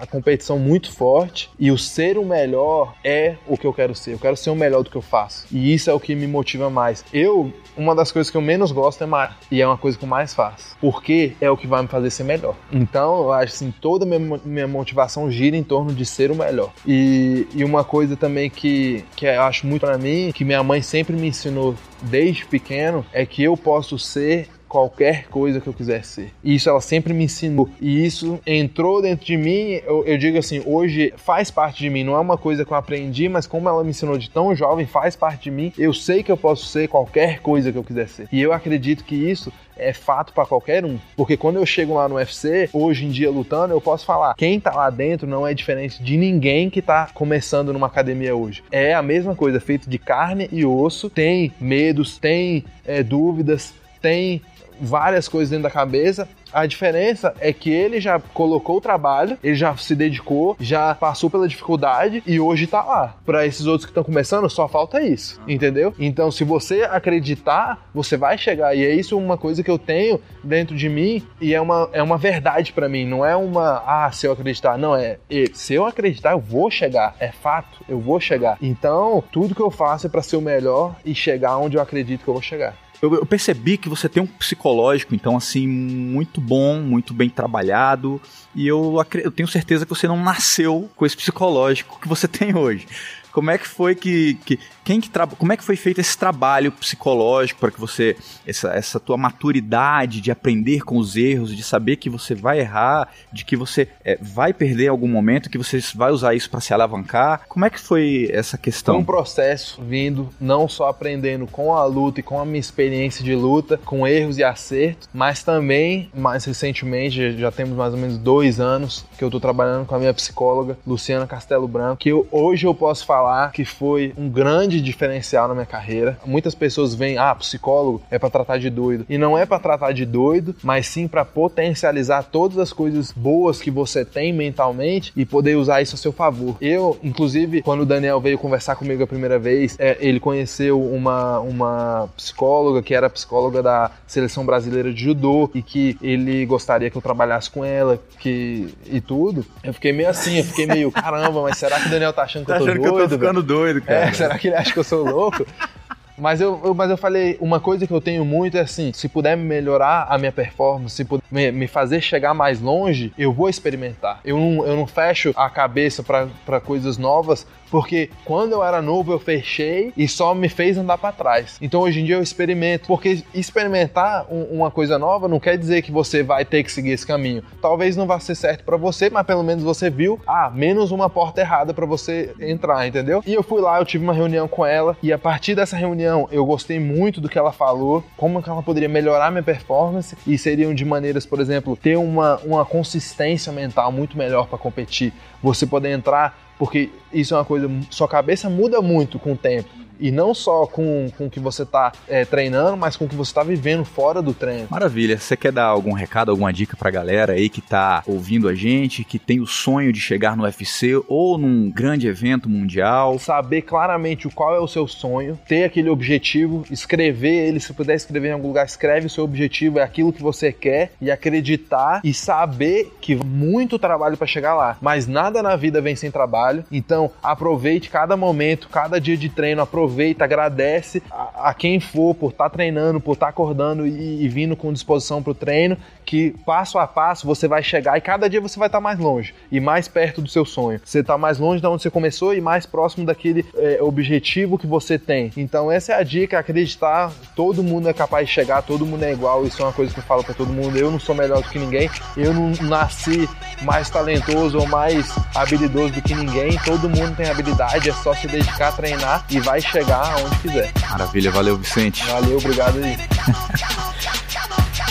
a competição muito forte e o ser o melhor é o que eu quero ser. Eu quero ser o melhor do que eu faço. E isso é o que me motiva mais. Eu, uma das coisas que eu menos gosto é mar. E é uma coisa que eu mais faço. Porque é o que vai me fazer ser melhor. Então, eu acho assim, toda minha, minha motivação gira em torno de ser o melhor. E, e uma coisa também que, que eu acho muito para mim, que minha mãe sempre me ensinou desde pequeno, é que eu posso ser qualquer coisa que eu quiser ser. E isso ela sempre me ensinou. E isso entrou dentro de mim, eu, eu, digo assim, hoje faz parte de mim. Não é uma coisa que eu aprendi, mas como ela me ensinou de tão jovem, faz parte de mim. Eu sei que eu posso ser qualquer coisa que eu quiser ser. E eu acredito que isso é fato para qualquer um. Porque quando eu chego lá no UFC, hoje em dia lutando, eu posso falar: quem tá lá dentro não é diferente de ninguém que tá começando numa academia hoje. É a mesma coisa, feito de carne e osso. Tem medos, tem é, dúvidas, tem várias coisas dentro da cabeça. A diferença é que ele já colocou o trabalho, ele já se dedicou, já passou pela dificuldade e hoje tá lá. Para esses outros que estão começando, só falta isso, entendeu? Então, se você acreditar, você vai chegar. E é isso uma coisa que eu tenho dentro de mim e é uma, é uma verdade para mim. Não é uma, ah, se eu acreditar. Não, é, se eu acreditar, eu vou chegar. É fato, eu vou chegar. Então, tudo que eu faço é para ser o melhor e chegar onde eu acredito que eu vou chegar eu, eu, percebi que você tem um psicológico, então, assim, muito bom, muito bem trabalhado. E eu, eu tenho certeza que você não nasceu com esse psicológico que você tem hoje. Como é que foi que, que quem que tra... como é que foi feito esse trabalho psicológico para que você essa, essa tua maturidade de aprender com os erros, de saber que você vai errar, de que você é, vai perder algum momento, que você vai usar isso para se alavancar? Como é que foi essa questão? Foi um processo vindo não só aprendendo com a luta e com a minha experiência de luta, com erros e acertos, mas também mais recentemente já temos mais ou menos dois anos que eu estou trabalhando com a minha psicóloga Luciana Castelo Branco, que eu, hoje eu posso falar que foi um grande diferencial na minha carreira. Muitas pessoas veem, ah, psicólogo é para tratar de doido. E não é para tratar de doido, mas sim para potencializar todas as coisas boas que você tem mentalmente e poder usar isso a seu favor. Eu, inclusive, quando o Daniel veio conversar comigo a primeira vez, é, ele conheceu uma, uma psicóloga que era psicóloga da seleção brasileira de judô e que ele gostaria que eu trabalhasse com ela, que e tudo. Eu fiquei meio assim, eu fiquei meio, caramba, mas será que o Daniel tá achando que tá eu tô doido? Ficando doido, cara. É, será que ele acha que eu sou louco? Mas eu, eu, mas eu falei, uma coisa que eu tenho muito é assim: se puder melhorar a minha performance, se puder me, fazer chegar mais longe, eu vou experimentar. Eu não, eu não fecho a cabeça para coisas novas, porque quando eu era novo eu fechei e só me fez andar para trás. Então hoje em dia eu experimento, porque experimentar um, uma coisa nova não quer dizer que você vai ter que seguir esse caminho. Talvez não vá ser certo para você, mas pelo menos você viu, ah, menos uma porta errada para você entrar, entendeu? E eu fui lá, eu tive uma reunião com ela e a partir dessa reunião eu gostei muito do que ela falou, como que ela poderia melhorar minha performance e seriam de maneiras, por exemplo, ter uma, uma consistência mental muito melhor para competir. Você poder entrar porque isso é uma coisa, sua cabeça muda muito com o tempo. E não só com, com o que você está é, treinando, mas com o que você está vivendo fora do treino. Maravilha. Você quer dar algum recado, alguma dica para a galera aí que está ouvindo a gente, que tem o sonho de chegar no UFC ou num grande evento mundial? Saber claramente qual é o seu sonho, ter aquele objetivo, escrever ele, se puder escrever em algum lugar, escreve o seu objetivo, é aquilo que você quer e acreditar e saber que muito trabalho para chegar lá, mas nada na vida vem sem trabalho. Então, aproveite cada momento, cada dia de treino, aproveita, agradece a, a quem for por estar tá treinando, por estar tá acordando e, e, vindo com disposição para o treino, que passo a passo você vai chegar e cada dia você vai estar tá mais longe e mais perto do seu sonho. Você está mais longe de onde você começou e mais próximo daquele é, objetivo que você tem. Então essa é a dica, acreditar, todo mundo é capaz de chegar, todo mundo é igual, isso é uma coisa que eu falo para todo mundo, eu não sou melhor do que ninguém, eu não nasci mais talentoso ou mais habilidoso do que ninguém, todo mundo tem habilidade, é só se dedicar a treinar e vai chegar aonde quiser. Maravilha, valeu Vicente. Valeu, obrigado aí.